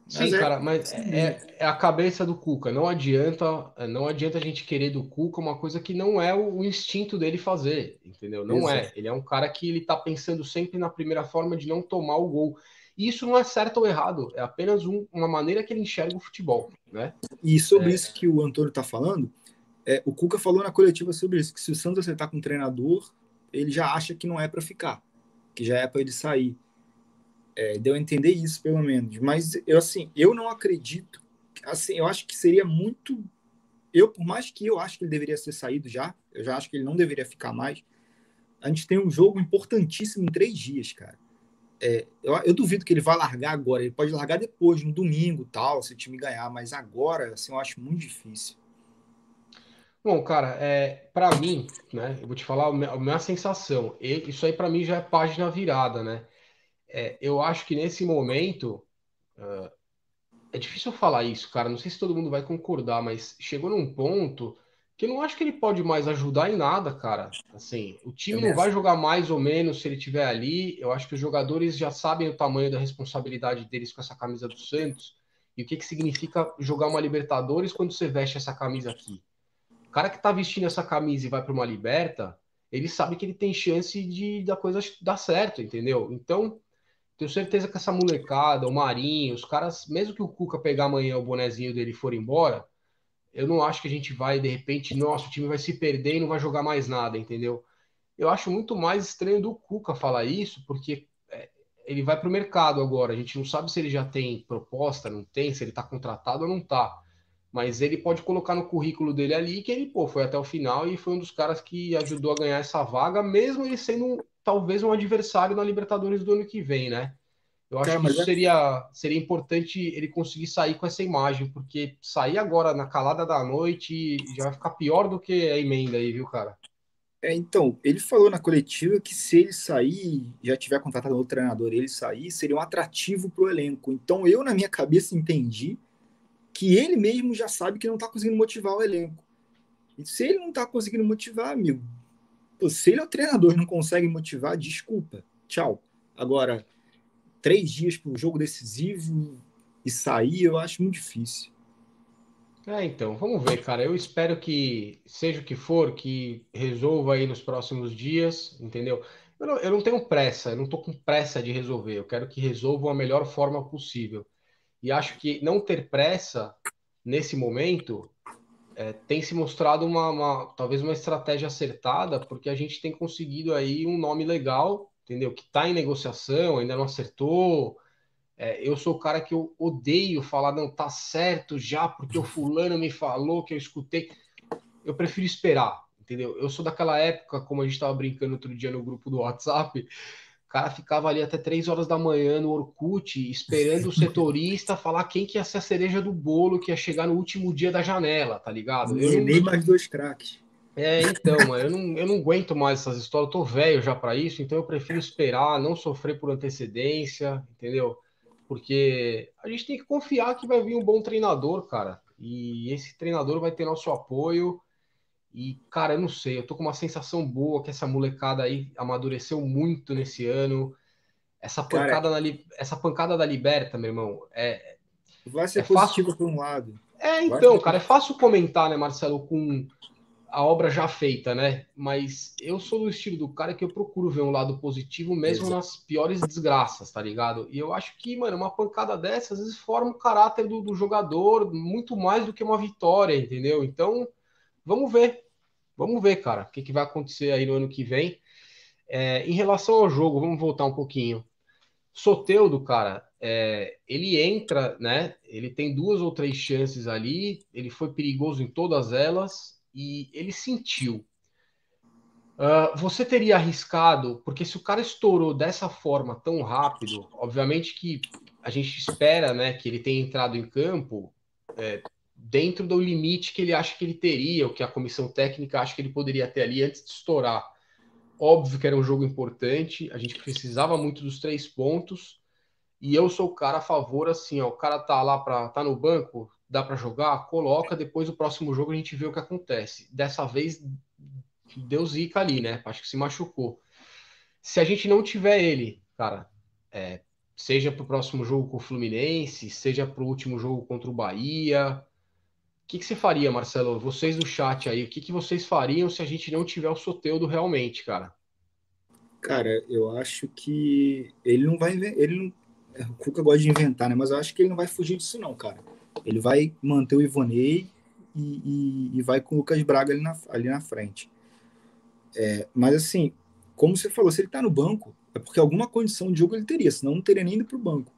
Sim, mas é, cara, mas é, é, a cabeça do Cuca. Não adianta, não adianta a gente querer do Cuca uma coisa que não é o, o instinto dele fazer, entendeu? Não é. Exato. é. Ele é um cara que ele tá pensando sempre na primeira forma de não tomar o gol. E isso não é certo ou errado, é apenas um, uma maneira que ele enxerga o futebol, né? E sobre é... isso que o Antônio tá falando, é, o Cuca falou na coletiva sobre isso, que se o Santos acertar com o treinador, ele já acha que não é para ficar, que já é para ele sair. É, deu a entender isso, pelo menos. Mas eu assim, eu não acredito. Assim, eu acho que seria muito. Eu, por mais que eu acho que ele deveria ser saído já, eu já acho que ele não deveria ficar mais. A gente tem um jogo importantíssimo em três dias, cara. É, eu, eu, duvido que ele vá largar agora. Ele pode largar depois, no domingo, tal, se o time ganhar. Mas agora, assim, eu acho muito difícil. Bom, cara, é, para mim, né, eu vou te falar a minha, a minha sensação. E, isso aí para mim já é página virada, né? É, eu acho que nesse momento uh, é difícil falar isso, cara. Não sei se todo mundo vai concordar, mas chegou num ponto que eu não acho que ele pode mais ajudar em nada, cara. Assim, o time não vai jogar mais ou menos se ele estiver ali. Eu acho que os jogadores já sabem o tamanho da responsabilidade deles com essa camisa do Santos e o que, que significa jogar uma Libertadores quando você veste essa camisa aqui cara que tá vestindo essa camisa e vai para uma liberta, ele sabe que ele tem chance de da coisa dar certo, entendeu? Então, tenho certeza que essa molecada, o Marinho, os caras, mesmo que o Cuca pegar amanhã o bonezinho dele e for embora, eu não acho que a gente vai, de repente, nosso time vai se perder e não vai jogar mais nada, entendeu? Eu acho muito mais estranho do Cuca falar isso, porque é, ele vai para o mercado agora. A gente não sabe se ele já tem proposta, não tem, se ele está contratado ou não está mas ele pode colocar no currículo dele ali que ele pô, foi até o final e foi um dos caras que ajudou a ganhar essa vaga, mesmo ele sendo talvez um adversário na Libertadores do ano que vem, né? Eu acho que isso é... seria, seria importante ele conseguir sair com essa imagem, porque sair agora na calada da noite já vai ficar pior do que a emenda aí, viu, cara? É, então, ele falou na coletiva que se ele sair, já tiver contratado outro treinador, ele sair, seria um atrativo para o elenco. Então, eu, na minha cabeça, entendi que ele mesmo já sabe que não está conseguindo motivar o elenco. E se ele não está conseguindo motivar, amigo, se ele é o treinador não consegue motivar, desculpa, tchau. Agora, três dias para um jogo decisivo e sair, eu acho muito difícil. É, então, vamos ver, cara. Eu espero que, seja o que for, que resolva aí nos próximos dias, entendeu? Eu não, eu não tenho pressa, eu não estou com pressa de resolver. Eu quero que resolvam a melhor forma possível. E acho que não ter pressa nesse momento é, tem se mostrado uma, uma, talvez uma estratégia acertada, porque a gente tem conseguido aí um nome legal, entendeu? Que está em negociação, ainda não acertou. É, eu sou o cara que eu odeio falar, não, tá certo já, porque o fulano me falou que eu escutei. Eu prefiro esperar, entendeu? Eu sou daquela época, como a gente estava brincando outro dia no grupo do WhatsApp, cara ficava ali até três horas da manhã no Orkut, esperando o setorista falar quem que ia ser a cereja do bolo que ia chegar no último dia da janela, tá ligado? Eu não... nem mais dois craques. É, então, eu não, eu não aguento mais essas histórias, eu tô velho já para isso, então eu prefiro esperar, não sofrer por antecedência, entendeu? Porque a gente tem que confiar que vai vir um bom treinador, cara. E esse treinador vai ter nosso apoio e, cara, eu não sei, eu tô com uma sensação boa que essa molecada aí amadureceu muito nesse ano. Essa pancada, cara, na, essa pancada da Liberta, meu irmão, é. Vai ser é positivo fácil... por um lado. É, então, cara, é fácil comentar, né, Marcelo, com a obra já feita, né? Mas eu sou do estilo do cara que eu procuro ver um lado positivo mesmo Exato. nas piores desgraças, tá ligado? E eu acho que, mano, uma pancada dessa às vezes forma o caráter do, do jogador muito mais do que uma vitória, entendeu? Então, vamos ver. Vamos ver, cara, o que, que vai acontecer aí no ano que vem. É, em relação ao jogo, vamos voltar um pouquinho. Soteudo, cara, é, ele entra, né? Ele tem duas ou três chances ali, ele foi perigoso em todas elas e ele sentiu. Uh, você teria arriscado, porque se o cara estourou dessa forma tão rápido, obviamente que a gente espera, né, que ele tenha entrado em campo é, dentro do limite que ele acha que ele teria, o que a comissão técnica acha que ele poderia ter ali antes de estourar. Óbvio que era um jogo importante, a gente precisava muito dos três pontos. E eu sou o cara a favor, assim, ó, o cara tá lá para tá no banco, dá para jogar, coloca, depois o próximo jogo a gente vê o que acontece. Dessa vez deu zica ali, né? Acho que se machucou. Se a gente não tiver ele, cara, é, seja para o próximo jogo com o Fluminense, seja para o último jogo contra o Bahia, o que, que você faria, Marcelo? Vocês do chat aí, o que, que vocês fariam se a gente não tiver o Soteudo realmente, cara? Cara, eu acho que ele não vai. Ele não, o Cuca gosta de inventar, né? Mas eu acho que ele não vai fugir disso, não, cara. Ele vai manter o Ivonei e, e, e vai com o Lucas Braga ali na, ali na frente. É, mas assim, como você falou, se ele tá no banco, é porque alguma condição de jogo ele teria, senão não teria nem ido pro banco.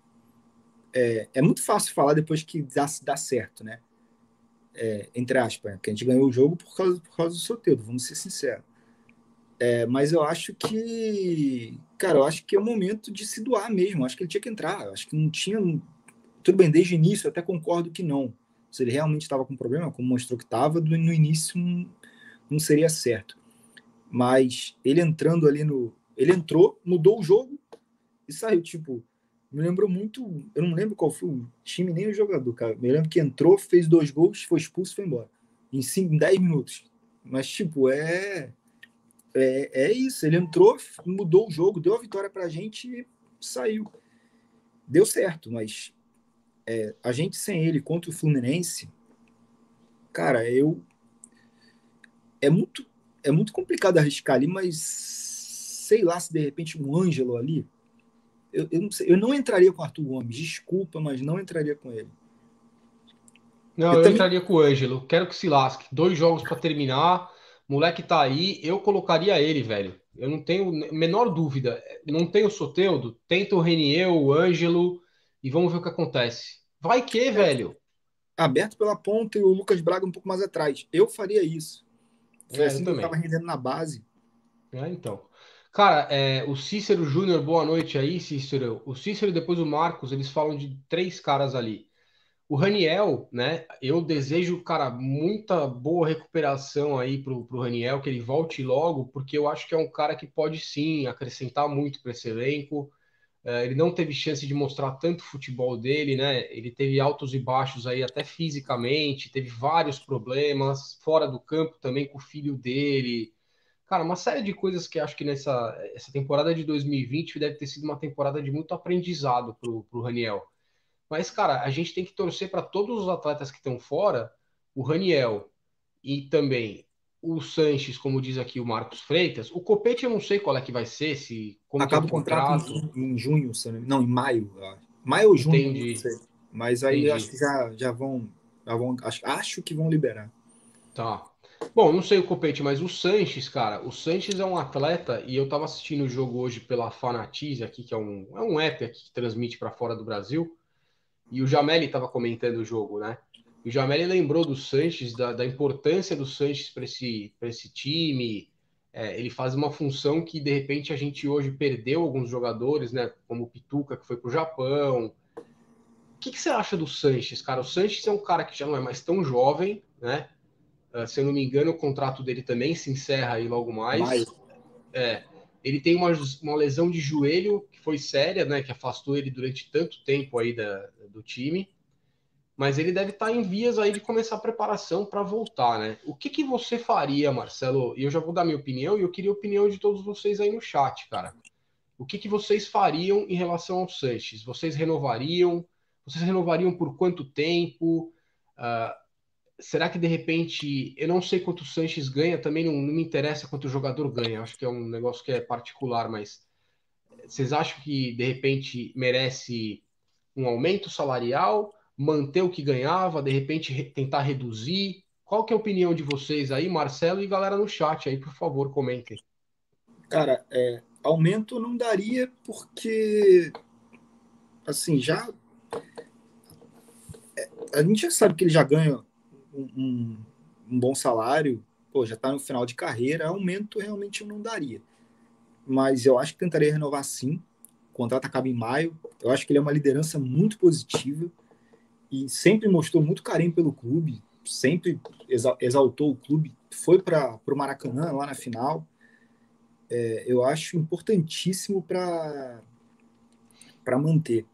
É, é muito fácil falar depois que dá, dá certo, né? É, entre aspas, que a gente ganhou o jogo por causa, por causa do sorteio, vamos ser sinceros. É, mas eu acho que, cara, eu acho que é o momento de se doar mesmo. Acho que ele tinha que entrar. Eu acho que não tinha. Tudo bem, desde o início eu até concordo que não. Se ele realmente estava com problema, como mostrou que estava, no início não seria certo. Mas ele entrando ali no. Ele entrou, mudou o jogo e saiu. Tipo, me lembrou muito. Eu não lembro qual foi o time nem o jogador, cara. Me lembro que entrou, fez dois gols, foi expulso e foi embora. Em 5, 10 minutos. Mas, tipo, é é, é isso. Ele entrou, mudou o jogo, deu a vitória para a gente e saiu. Deu certo, mas é, a gente sem ele contra o Fluminense, cara, eu é muito é muito complicado arriscar ali, mas sei lá se de repente um Ângelo ali, eu, eu, não, sei, eu não entraria com o Arthur Gomes, desculpa, mas não entraria com ele. Não, eu, eu também... entraria com o Ângelo. Quero que se lasque. Dois jogos para terminar moleque tá aí, eu colocaria ele, velho. Eu não tenho menor dúvida. Não tem o Soteudo, tenta o Renier, o Ângelo e vamos ver o que acontece. Vai que, é. velho. Aberto pela ponta e o Lucas Braga um pouco mais atrás. Eu faria isso. Foi é, assim que eu tava rendendo na base. É, então. Cara, é, o Cícero Júnior, boa noite aí, Cícero. O Cícero e depois o Marcos, eles falam de três caras ali. O Raniel, né? Eu desejo, cara, muita boa recuperação aí pro, pro Raniel, que ele volte logo, porque eu acho que é um cara que pode sim acrescentar muito para esse elenco. É, ele não teve chance de mostrar tanto futebol dele, né? Ele teve altos e baixos aí, até fisicamente, teve vários problemas fora do campo também com o filho dele. Cara, uma série de coisas que acho que nessa essa temporada de 2020 deve ter sido uma temporada de muito aprendizado pro, pro Raniel. Mas, cara, a gente tem que torcer para todos os atletas que estão fora, o Raniel e também o Sanches, como diz aqui o Marcos Freitas. O Copete eu não sei qual é que vai ser, se como acaba é o contrato, contrato. Em, junho, não, em maio, maio ou junho, Entendi. Mas aí Entendi. acho que já, já vão, já vão acho, acho que vão liberar. Tá. Bom, não sei o Copete, mas o Sanches, cara, o Sanches é um atleta e eu tava assistindo o jogo hoje pela Fanatize aqui, que é um, é um app aqui que transmite para fora do Brasil. E o Jameli estava comentando o jogo, né? o Jameli lembrou do Sanches, da, da importância do Sanches para esse, esse time. É, ele faz uma função que, de repente, a gente hoje perdeu alguns jogadores, né? Como o Pituca, que foi para o Japão. O que, que, você acha do Sanches, cara? O Sanches é um cara que já não é mais tão jovem, né? Uh, se eu não me engano, o contrato dele também se encerra aí logo mais. mais. É, ele tem uma, uma lesão de joelho que foi séria, né? Que afastou ele durante tanto tempo aí da, do time. Mas ele deve estar em vias aí de começar a preparação para voltar, né? O que, que você faria, Marcelo? E eu já vou dar minha opinião, e eu queria a opinião de todos vocês aí no chat, cara. O que, que vocês fariam em relação ao Sanches? Vocês renovariam? Vocês renovariam por quanto tempo? Uh, será que de repente, eu não sei quanto o Sanches ganha, também não, não, me interessa quanto o jogador ganha, acho que é um negócio que é particular, mas vocês acham que de repente merece um aumento salarial, manter o que ganhava, de repente re tentar reduzir? Qual que é a opinião de vocês aí, Marcelo e galera no chat aí, por favor, comentem. Cara, é, aumento não daria porque assim, já é, a gente já sabe que ele já ganha um, um bom salário, pô, já está no final de carreira, aumento realmente não daria. Mas eu acho que tentaria renovar sim. O contrato acaba em maio. Eu acho que ele é uma liderança muito positiva e sempre mostrou muito carinho pelo clube, sempre exaltou o clube. Foi para o Maracanã lá na final. É, eu acho importantíssimo para manter.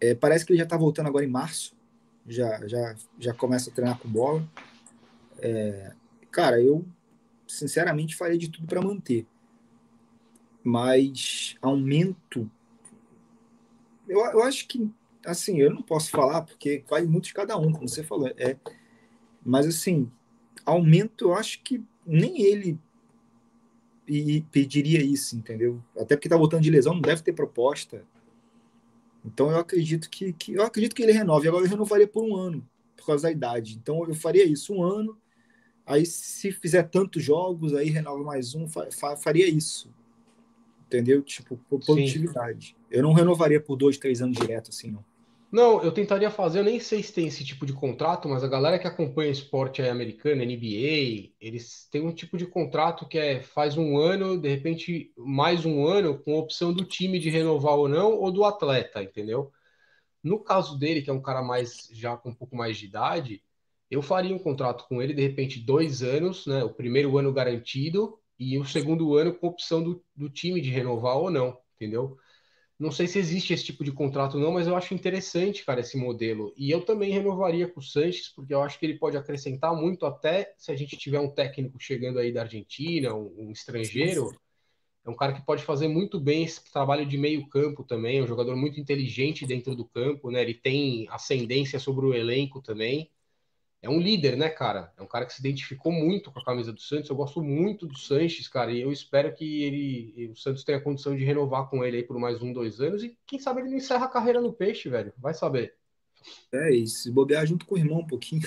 É, parece que ele já está voltando agora em março já, já, já começa a treinar com bola. É, cara, eu sinceramente faria de tudo para manter. Mas aumento. Eu, eu acho que, assim, eu não posso falar porque vale muito de cada um, como você falou. É, mas, assim, aumento, eu acho que nem ele pediria isso, entendeu? Até porque tá voltando de lesão, não deve ter proposta. Então eu acredito que, que, eu acredito que ele renove. Agora eu renovaria por um ano, por causa da idade. Então eu faria isso, um ano. Aí se fizer tantos jogos, aí renova mais um, fa, fa, faria isso. Entendeu? Tipo, por produtividade. Sim. Eu não renovaria por dois, três anos direto, assim, não. Não, eu tentaria fazer, eu nem sei se tem esse tipo de contrato, mas a galera que acompanha esporte americano, NBA, eles têm um tipo de contrato que é faz um ano, de repente mais um ano, com opção do time de renovar ou não, ou do atleta, entendeu? No caso dele, que é um cara mais já com um pouco mais de idade, eu faria um contrato com ele, de repente, dois anos, né? O primeiro ano garantido e o segundo ano com opção do, do time de renovar ou não, entendeu? Não sei se existe esse tipo de contrato, não, mas eu acho interessante, cara, esse modelo. E eu também renovaria com o Sanches, porque eu acho que ele pode acrescentar muito, até se a gente tiver um técnico chegando aí da Argentina, um, um estrangeiro. É um cara que pode fazer muito bem esse trabalho de meio campo também, é um jogador muito inteligente dentro do campo, né? Ele tem ascendência sobre o elenco também é um líder, né, cara? É um cara que se identificou muito com a camisa do Santos. Eu gosto muito do Sanches, cara, e eu espero que ele, o Santos tenha condição de renovar com ele aí por mais um, dois anos e quem sabe ele não encerra a carreira no peixe, velho. Vai saber. É isso, se bobear junto com o irmão um pouquinho.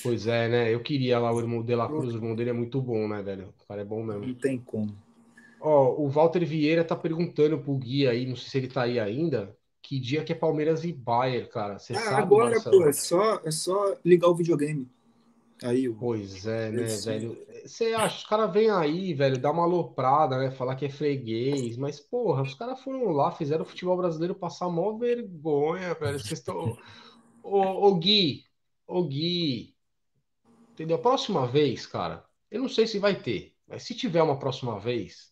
Pois é, né? Eu queria lá o irmão de La Cruz, o irmão dele é muito bom, né, velho? O cara é bom mesmo. Não tem como. Ó, o Walter Vieira tá perguntando pro Gui aí, não sei se ele tá aí ainda, que dia que é Palmeiras e Bayern, cara. Você ah, sabe, agora, Marcelo? pô, é só, é só ligar o videogame. Aí, pois é, né, velho? Você acha, os caras vêm aí, velho, dar uma aloprada, né? Falar que é freguês, mas, porra, os caras foram lá, fizeram o futebol brasileiro passar mó vergonha, velho. Vocês estão. ô, ô, Gui, ô, Gui. Entendeu? A próxima vez, cara, eu não sei se vai ter, mas se tiver uma próxima vez,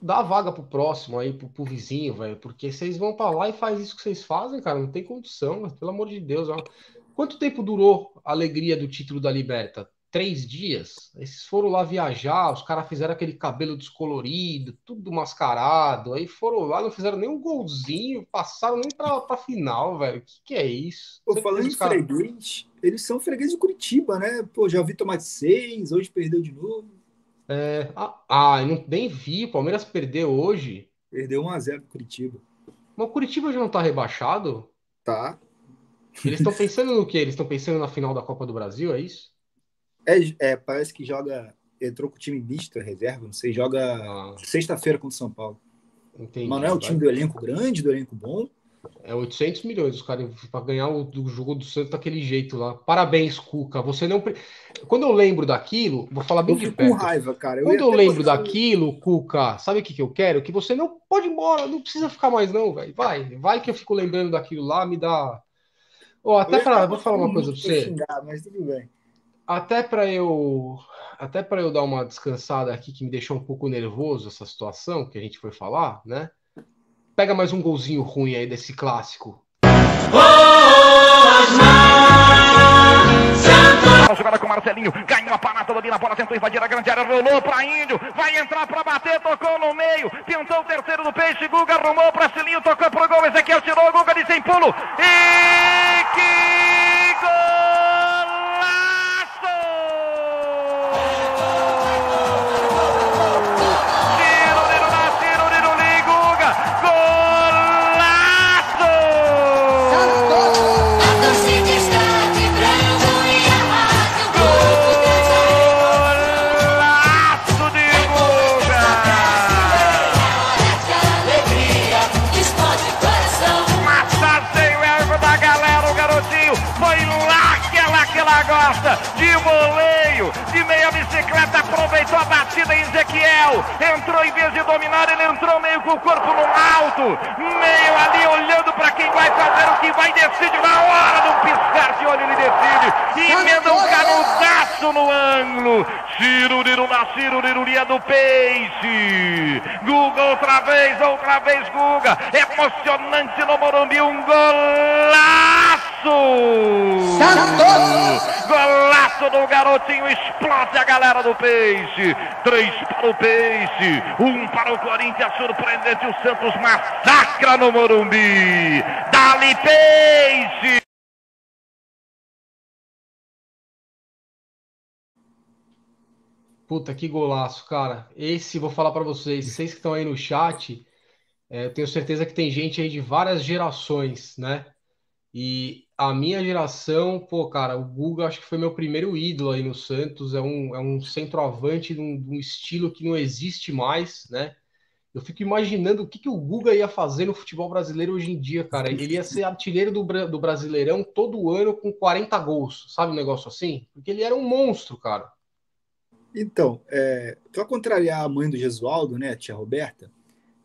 dá vaga pro próximo aí, pro, pro vizinho, velho. Porque vocês vão para lá e faz isso que vocês fazem, cara. Não tem condição, mas, pelo amor de Deus. Ó. Quanto tempo durou a alegria do título da Liberta? Três dias? Eles foram lá viajar, os caras fizeram aquele cabelo descolorido, tudo mascarado. Aí foram lá, não fizeram nem um golzinho, passaram nem pra, pra final, velho. O que, que é isso? Pô, falando em cara... freguês, eles são freguês de Curitiba, né? Pô, já vi tomar seis, hoje perdeu de novo. É, ah, ah, não, nem vi. O Palmeiras perdeu hoje. Perdeu 1x0 pro Curitiba. Mas o Curitiba já não tá rebaixado? Tá. Eles estão pensando no quê? Eles estão pensando na final da Copa do Brasil, é isso? É, é, parece que joga. Entrou com o time misto, reserva, não sei, joga ah. sexta-feira contra o São Paulo. Entendi. Mas não é o time do elenco grande, do elenco bom. É 800 milhões os caras para ganhar o do jogo do Santos daquele jeito lá. Parabéns, Cuca. Você não. Quando eu lembro daquilo, vou falar bem eu de perto. com raiva, cara. Eu Quando eu lembro daquilo, Cuca, sabe o que, que eu quero? Que você não pode ir embora, não precisa ficar mais, não, velho. Vai, vai que eu fico lembrando daquilo lá, me dá. Oh, até para vou falar uma coisa para você. Xingar, mas tudo bem. Até para eu, até para eu dar uma descansada aqui que me deixou um pouco nervoso essa situação que a gente foi falar, né? Pega mais um golzinho ruim aí desse clássico. Jogada com Marcelinho, ganhou a parada ali na bola, tentou invadir a grande área, rolou para Índio, vai entrar para bater, tocou no meio, tentou o terceiro do peixe, Guga arrumou para Cilinho, tocou pro gol, Ezequiel tirou, Guga de sem pulo, e que gol! Gosta de voleio, de meia bicicleta, aproveitou a batida em Ezequiel. Entrou em vez de dominar, ele entrou meio com o corpo no alto, meio ali olhando para quem vai fazer o que vai decidir na hora do piscar de olho ele decide e emenda um canudaço no ângulo. Ciruriru na ciruliruria do Peixe. Guga outra vez, outra vez Guga. Emocionante no Morumbi, um golaço! Santos! Golaço do garotinho, explode a galera do Peixe. Três para o Peixe, um para o Corinthians, surpreendente. O Santos massacra no Morumbi. Dali Peixe! Puta, que golaço, cara. Esse, vou falar para vocês, vocês que estão aí no chat, é, eu tenho certeza que tem gente aí de várias gerações, né? E a minha geração, pô, cara, o Guga acho que foi meu primeiro ídolo aí no Santos, é um, é um centroavante de um, de um estilo que não existe mais, né? Eu fico imaginando o que, que o Guga ia fazer no futebol brasileiro hoje em dia, cara. Ele ia ser artilheiro do, do Brasileirão todo ano com 40 gols, sabe um negócio assim? Porque ele era um monstro, cara. Então, é, para contrariar a mãe do Gesualdo, né, a tia Roberta,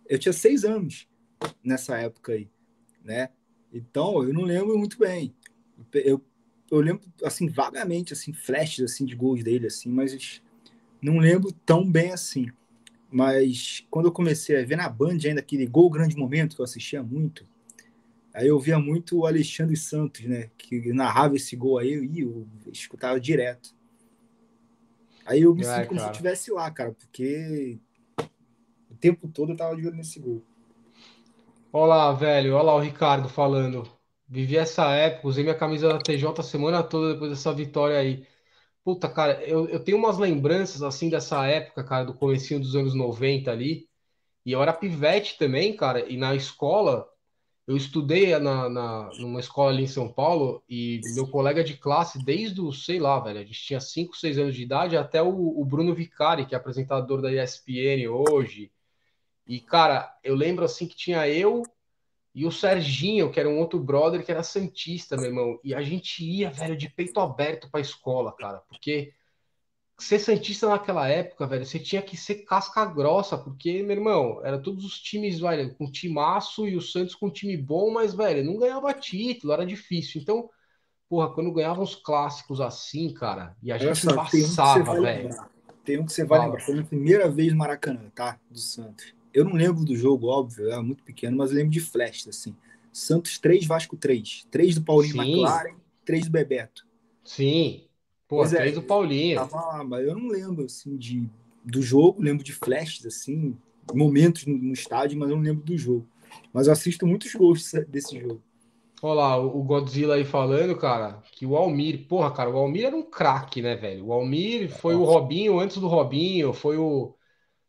eu tinha seis anos nessa época aí, né? Então, eu não lembro muito bem. Eu, eu lembro, assim, vagamente, assim, flashes, assim, de gols dele, assim, mas não lembro tão bem assim. Mas quando eu comecei a ver na Band ainda aquele Gol Grande Momento, que eu assistia muito, aí eu via muito o Alexandre Santos, né? Que narrava esse gol aí e eu escutava direto. Aí eu me sinto como cara. se eu estivesse lá, cara, porque o tempo todo eu tava de olho nesse gol. Olá, velho. Olha lá o Ricardo falando. Vivi essa época, usei minha camisa da TJ a semana toda depois dessa vitória aí. Puta, cara, eu, eu tenho umas lembranças assim dessa época, cara, do comecinho dos anos 90 ali. E eu era pivete também, cara, e na escola eu estudei na, na, numa escola ali em São Paulo e meu colega de classe, desde o, sei lá, velho, a gente tinha 5, 6 anos de idade, até o, o, Bruno Vicari, que é apresentador da ESPN hoje. E, cara, eu lembro assim que tinha eu e o Serginho, que era um outro brother que era Santista, meu irmão. E a gente ia, velho, de peito aberto pra escola, cara, porque ser Santista naquela época, velho, você tinha que ser casca grossa, porque, meu irmão, era todos os times, velho, com timaço e o Santos com time bom, mas, velho, não ganhava título, era difícil. Então, porra, quando ganhava uns clássicos assim, cara, e a gente passava, velho. Tem um que você vai lembrar, foi a primeira vez no Maracanã, tá? Do Santos. Eu não lembro do jogo, óbvio, eu era muito pequeno, mas eu lembro de flash, assim. Santos 3, Vasco 3. 3 do Paulinho Sim. McLaren, 3 do Bebeto. Sim, Pô, pois três é, do Paulinho. Tava lá, mas eu não lembro assim de, do jogo, lembro de flashes, assim, momentos no, no, estádio, mas eu não lembro do jogo. Mas eu assisto muitos gols desse jogo. Olha lá, o Godzilla aí falando, cara, que o Almir, porra, cara, o Almir era um craque, né, velho? O Almir foi o Robinho antes do Robinho, foi o.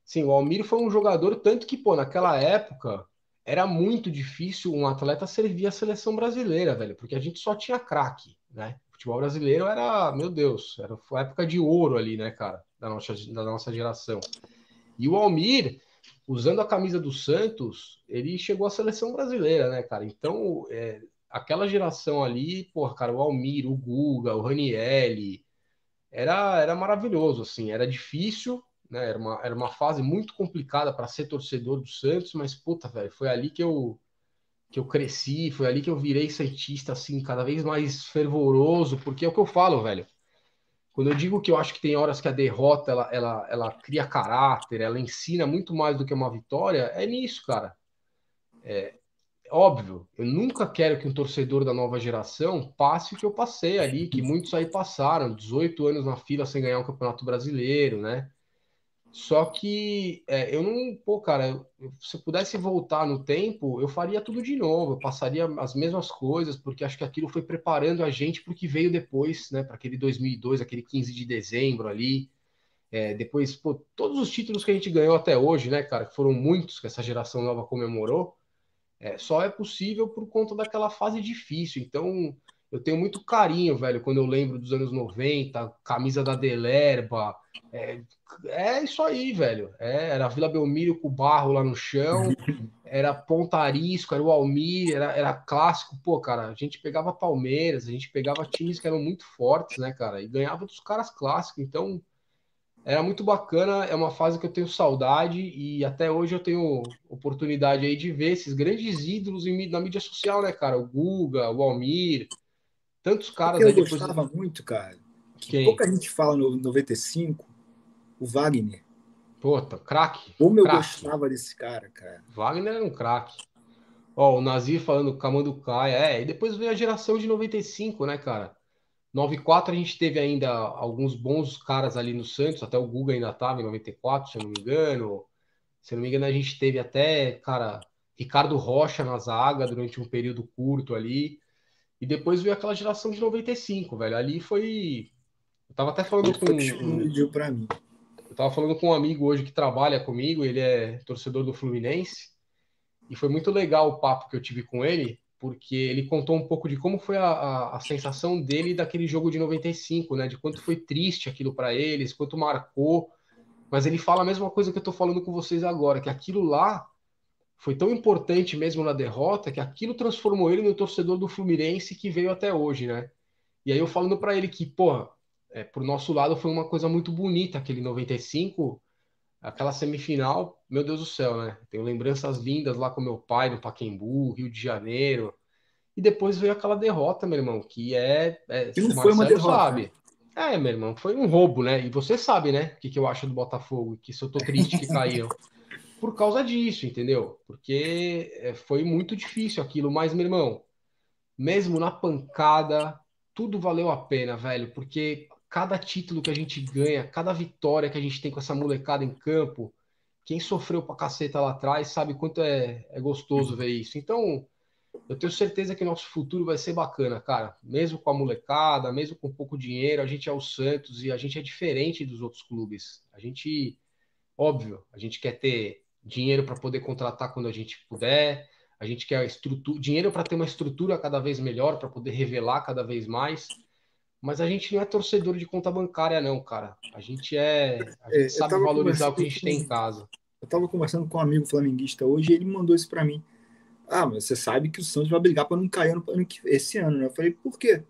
Sim, o Almir foi um jogador, tanto que, pô, naquela época era muito difícil um atleta servir a seleção brasileira, velho, porque a gente só tinha craque, né? futebol brasileiro era, meu Deus, era a época de ouro ali, né, cara, da nossa, da nossa geração. E o Almir, usando a camisa do Santos, ele chegou à seleção brasileira, né, cara? Então, é, aquela geração ali, porra, cara, o Almir, o Guga, o Ranielli, era, era maravilhoso, assim, era difícil, né? Era uma, era uma fase muito complicada para ser torcedor do Santos, mas, puta, velho, foi ali que eu que eu cresci, foi ali que eu virei santista, assim, cada vez mais fervoroso, porque é o que eu falo, velho. Quando eu digo que eu acho que tem horas que a derrota ela, ela, ela cria caráter, ela ensina muito mais do que uma vitória, é nisso, cara. É, óbvio, eu nunca quero que um torcedor da nova geração passe o que eu passei ali, que muitos aí passaram, 18 anos na fila sem ganhar um campeonato brasileiro, né? Só que é, eu não, pô, cara, se eu pudesse voltar no tempo, eu faria tudo de novo, eu passaria as mesmas coisas, porque acho que aquilo foi preparando a gente para o que veio depois, né, para aquele 2002, aquele 15 de dezembro ali. É, depois, pô, todos os títulos que a gente ganhou até hoje, né, cara, que foram muitos que essa geração nova comemorou, é, só é possível por conta daquela fase difícil. Então, eu tenho muito carinho, velho, quando eu lembro dos anos 90, camisa da Delerba. É, é isso aí, velho. É, era Vila Belmiro com o barro lá no chão, [laughs] era Pontarisco, era o Almir, era, era clássico. Pô, cara, a gente pegava Palmeiras, a gente pegava times que eram muito fortes, né, cara, e ganhava dos caras clássicos. Então, era muito bacana, é uma fase que eu tenho saudade e até hoje eu tenho oportunidade aí de ver esses grandes ídolos na mídia social, né, cara? O Guga, o Almir, tantos caras eu aí. Eu gostava muito, cara. Quem? Pouca gente fala no 95, o Wagner. Puta, craque. Como crack. eu gostava desse cara, cara. Wagner era um craque. Ó, o Nazir falando Camanducaia, é, e depois veio a geração de 95, né, cara? 94 a gente teve ainda alguns bons caras ali no Santos, até o Guga ainda estava em 94, se eu não me engano. Se eu não me engano, a gente teve até, cara, Ricardo Rocha na zaga durante um período curto ali. E depois veio aquela geração de 95, velho. Ali foi. Eu tava até falando com. Um... para mim. Eu tava falando com um amigo hoje que trabalha comigo, ele é torcedor do Fluminense. E foi muito legal o papo que eu tive com ele, porque ele contou um pouco de como foi a, a, a, sensação dele daquele jogo de 95, né? De quanto foi triste aquilo para eles, quanto marcou. Mas ele fala a mesma coisa que eu estou falando com vocês agora, que aquilo lá foi tão importante mesmo na derrota que aquilo transformou ele no torcedor do Fluminense que veio até hoje, né? E aí eu falando para ele que, porra, é, pro nosso lado foi uma coisa muito bonita aquele 95, aquela semifinal, meu Deus do céu, né? Tenho lembranças lindas lá com meu pai no Paquembu, Rio de Janeiro. E depois veio aquela derrota, meu irmão, que é. é não foi uma derrota. Sabe. É, meu irmão, foi um roubo, né? E você sabe, né, o que, que eu acho do Botafogo, que se eu tô triste que caiu. [laughs] Por causa disso, entendeu? Porque é, foi muito difícil aquilo, mas, meu irmão, mesmo na pancada, tudo valeu a pena, velho, porque cada título que a gente ganha, cada vitória que a gente tem com essa molecada em campo, quem sofreu pra caceta lá atrás sabe quanto é, é gostoso ver isso. Então, eu tenho certeza que nosso futuro vai ser bacana, cara. Mesmo com a molecada, mesmo com pouco dinheiro, a gente é o Santos e a gente é diferente dos outros clubes. A gente, óbvio, a gente quer ter dinheiro para poder contratar quando a gente puder. A gente quer estrutura, dinheiro para ter uma estrutura cada vez melhor, para poder revelar cada vez mais. Mas a gente não é torcedor de conta bancária, não, cara. A gente é. A gente é, sabe valorizar o que a gente tem em casa. Eu tava conversando com um amigo flamenguista hoje e ele mandou isso para mim. Ah, mas você sabe que o Santos vai brigar para não cair no, esse ano, né? Eu falei, por quê?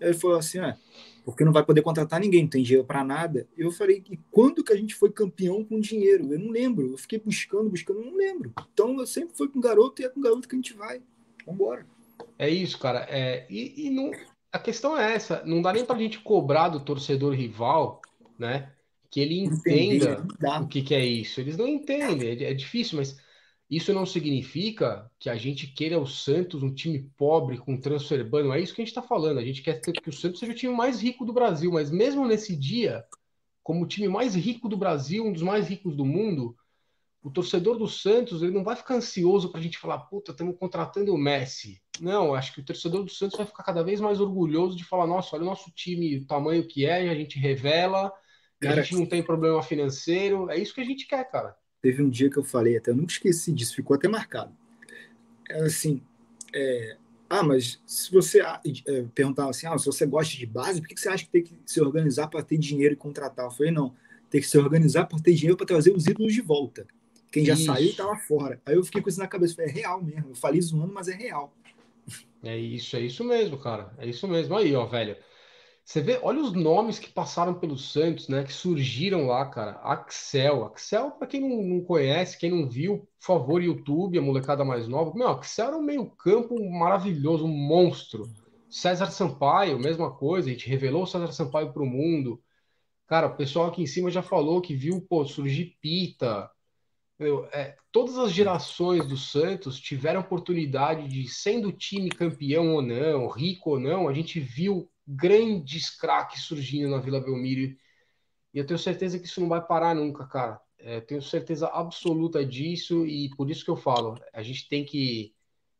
Ele falou assim, ah, porque não vai poder contratar ninguém, não tem dinheiro para nada. Eu falei, e quando que a gente foi campeão com dinheiro? Eu não lembro. Eu fiquei buscando, buscando, não lembro. Então eu sempre fui com garoto e é com garoto que a gente vai. Vambora. É isso, cara. É, e, e não, a questão é essa, não dá nem para a gente cobrar do torcedor rival, né? Que ele entenda o que, que é isso. Eles não entendem, é, é difícil, mas isso não significa que a gente queira o Santos um time pobre com transfer ban, não é isso que a gente está falando. A gente quer que o Santos seja o time mais rico do Brasil, mas mesmo nesse dia, como o time mais rico do Brasil, um dos mais ricos do mundo, o torcedor do Santos ele não vai ficar ansioso para a gente falar, puta, estamos contratando o Messi. Não, acho que o torcedor do Santos vai ficar cada vez mais orgulhoso de falar, nossa, olha o nosso time, o tamanho que é, a gente revela, cara, a gente não tem problema financeiro. É isso que a gente quer, cara. Teve um dia que eu falei, até eu nunca esqueci disso, ficou até marcado. É assim, é, ah, mas se você é, perguntar assim, ah, se você gosta de base, por que você acha que tem que se organizar para ter dinheiro e contratar? Eu falei, não, tem que se organizar para ter dinheiro para trazer os ídolos de volta. Quem já isso. saiu tá lá fora. Aí eu fiquei com isso na cabeça. Falei, é real mesmo. Eu falei zoando, mas é real. É isso, é isso mesmo, cara. É isso mesmo. Aí, ó, velho. Você vê, olha os nomes que passaram pelo Santos, né? Que surgiram lá, cara. Axel. Axel, para quem não, não, conhece, quem não viu, por favor, YouTube, a molecada mais nova. Meu, Axel era um meio-campo maravilhoso, um monstro. César Sampaio, mesma coisa. A gente revelou o César Sampaio para o mundo. Cara, o pessoal aqui em cima já falou que viu, pô, surgir Pita, meu, é, todas as gerações do Santos tiveram oportunidade de, sendo o time campeão ou não, rico ou não, a gente viu grandes craques surgindo na Vila Belmiro. E eu tenho certeza que isso não vai parar nunca, cara. É, tenho certeza absoluta disso e por isso que eu falo, a gente tem que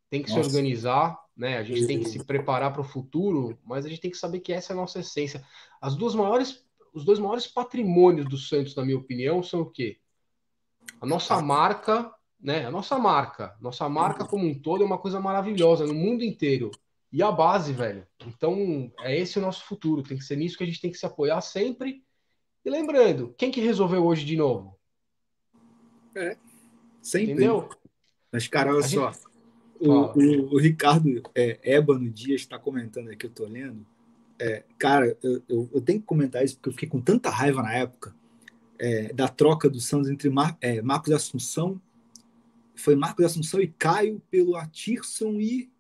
tem que Nossa. se organizar, né? A gente tem que se preparar para o futuro, mas a gente tem que saber que essa é a nossa essência. As duas maiores, os dois maiores patrimônios do Santos, na minha opinião, são o quê? A nossa marca, né? A nossa marca, nossa marca como um todo é uma coisa maravilhosa no mundo inteiro. E a base, velho. Então, é esse o nosso futuro. Tem que ser nisso que a gente tem que se apoiar sempre. E lembrando, quem que resolveu hoje de novo? É, sempre. Entendeu? Mas, cara, olha A só. gente- O, o- o Ricardo é, Ébano Dias está comentando aqui, eu tô lendo. É, cara, eu, eu- eu tenho que comentar isso porque eu fiquei com tanta raiva na época é, da troca do Santos entre Mar- é, Marcos Assunção. Foi Marcos Assunção e Caio pelo Atirson e,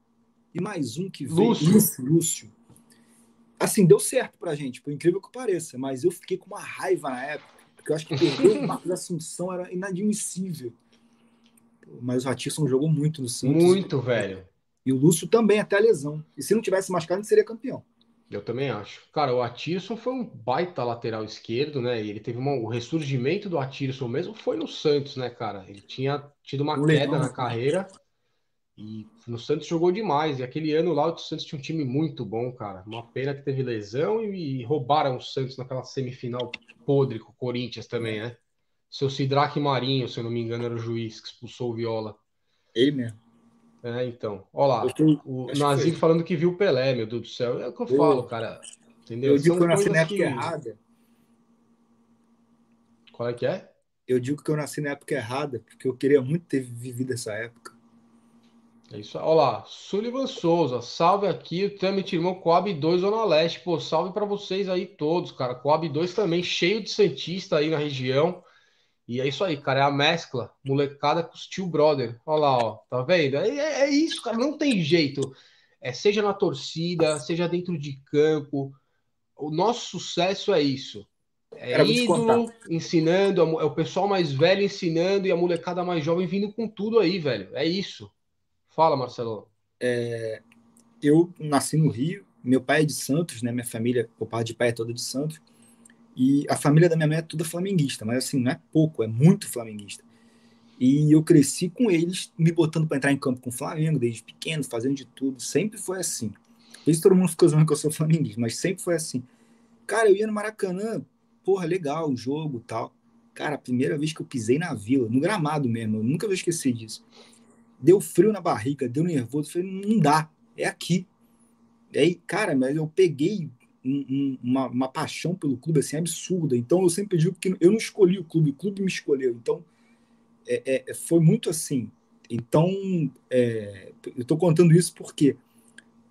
e mais um que veio. Lúcio. Lúcio. Assim, deu certo pra gente, por incrível que pareça, mas eu fiquei com uma raiva na época, porque eu acho que perder [laughs] o Marcos Assunção era inadmissível. Mas o Atirson jogou muito no Santos. Muito, velho. E o Lúcio também, até a lesão. E se não tivesse machucado, ele seria campeão. Eu também acho. Cara, o Atirson foi um baita lateral esquerdo, né? E ele teve uma- o ressurgimento do Atirson mesmo foi no Santos, né, cara? Ele tinha tido uma O queda Leão, na carreira e no Santos jogou demais. E aquele ano lá o Santos tinha um time muito bom, cara. Uma pena que teve lesão e, e roubaram o Santos naquela semifinal podre com o Corinthians também, né? Seu Sidraque Marinho, se eu não me engano, era o juiz que expulsou o Viola. Ele mesmo. É, então. Ó lá, o foi. falando que viu o Pelé, meu Deus do céu. É o que eu Eu- falo, cara. Entendeu? eu digo São que eu nasci na época que- errada. Qual é que é? Eu digo que eu nasci na época errada, porque eu queria muito ter vivido essa época. É isso. Olha lá, Sullivan Souza, salve aqui, o Trâmite Irmão Coab 2 Zona Leste. Pô, salve pra vocês aí todos, cara. Coab 2 também, cheio de Santista aí na região. E é isso aí, cara, é a mescla, molecada com os tio brother. Olha lá, ó, tá vendo? É, é- é isso, cara, não tem jeito. É, seja na torcida, seja dentro de campo, o nosso sucesso é isso. É ídolo ensinando, é o pessoal mais velho ensinando e a molecada mais jovem vindo com tudo aí, velho. É isso. Fala, Marcelo. Eu nasci no Rio, meu pai é de Santos, né? Minha família, o pai de pai é toda de Santos. E a família da minha mãe é toda flamenguista, mas assim, não é pouco, é muito flamenguista. E eu cresci com eles me botando para entrar em campo com o Flamengo desde pequeno, fazendo de tudo. Sempre foi assim. Por isso todo mundo ficou zoando que eu sou flamenguista, mas sempre foi assim. Cara, eu ia no Maracanã, porra, legal o jogo tal. Cara, a primeira vez que eu pisei na vila, no gramado mesmo, eu nunca vou esquecer disso. Deu frio na barriga, deu nervoso, falei, não dá, é aqui. E aí, cara, mas eu peguei um- um- uma, uma paixão pelo clube assim absurda. Então eu sempre digo que eu não escolhi o clube, o clube me escolheu. Então é, é, foi muito assim. Então é, eu estou contando isso porque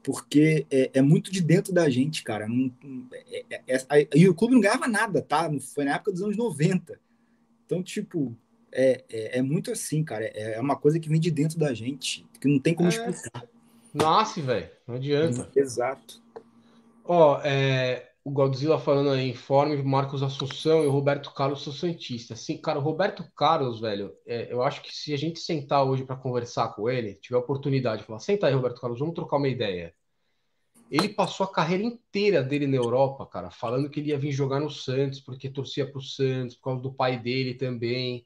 porque é, é, muito de dentro da gente, cara. Não, é, é, e o clube não ganhava nada, tá? Foi na época dos anos 90. Então, tipo, é, é, muito assim, cara. É uma coisa que vem de dentro da gente, que não tem como explicar. Nasce, velho. Não adianta. Exato. Ó, é, o Godzilla falando aí, informe Marcos Assunção e o Roberto Carlos são Santista. Sim, cara, o Roberto Carlos, velho, é, eu acho que se a gente sentar hoje para conversar com ele, tiver a oportunidade de falar, senta aí, Roberto Carlos, vamos trocar uma ideia. Ele passou a carreira inteira dele na Europa, cara, falando que ele ia vir jogar no Santos, porque torcia pro Santos, por causa do pai dele também.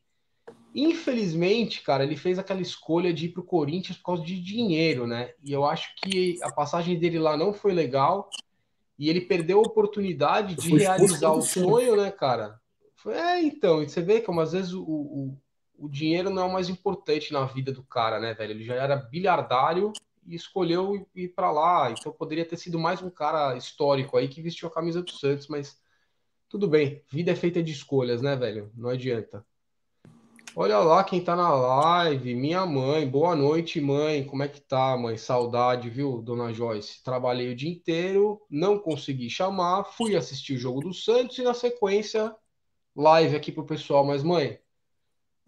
Infelizmente, cara, ele fez aquela escolha de ir pro Corinthians por causa de dinheiro, né? E eu acho que a passagem dele lá não foi legal. E ele perdeu a oportunidade de realizar o sonho, né, cara? É, então, e você vê que às vezes o, o, o, dinheiro não é o mais importante na vida do cara, né, velho? Ele já era bilhardário e escolheu ir para lá. Então poderia ter sido mais um cara histórico aí que vestiu a camisa do Santos, mas tudo bem. Vida é feita de escolhas, né, velho? Não adianta. Olha lá quem tá na live, minha mãe. Boa noite, mãe. Como é que tá, mãe? Saudade, viu, dona Joyce? Trabalhei o dia inteiro, não consegui chamar, fui assistir o jogo do Santos e na sequência live aqui pro pessoal. Mas, mãe,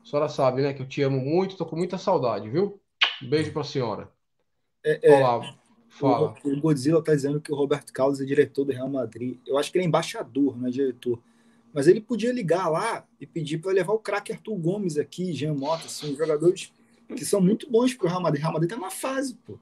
a senhora sabe, né, que eu te amo muito, tô com muita saudade, viu? Beijo pra senhora. É, Olha lá, fala. O, o Godzilla tá dizendo que o Roberto Carlos é diretor do Real Madrid. Eu acho que ele é embaixador, não é diretor. Mas ele podia ligar lá e pedir para levar o craque Arthur Gomes aqui, Jean Mota, são jogadores que são muito bons para o Real Madrid. Real Madrid tá numa fase, pô.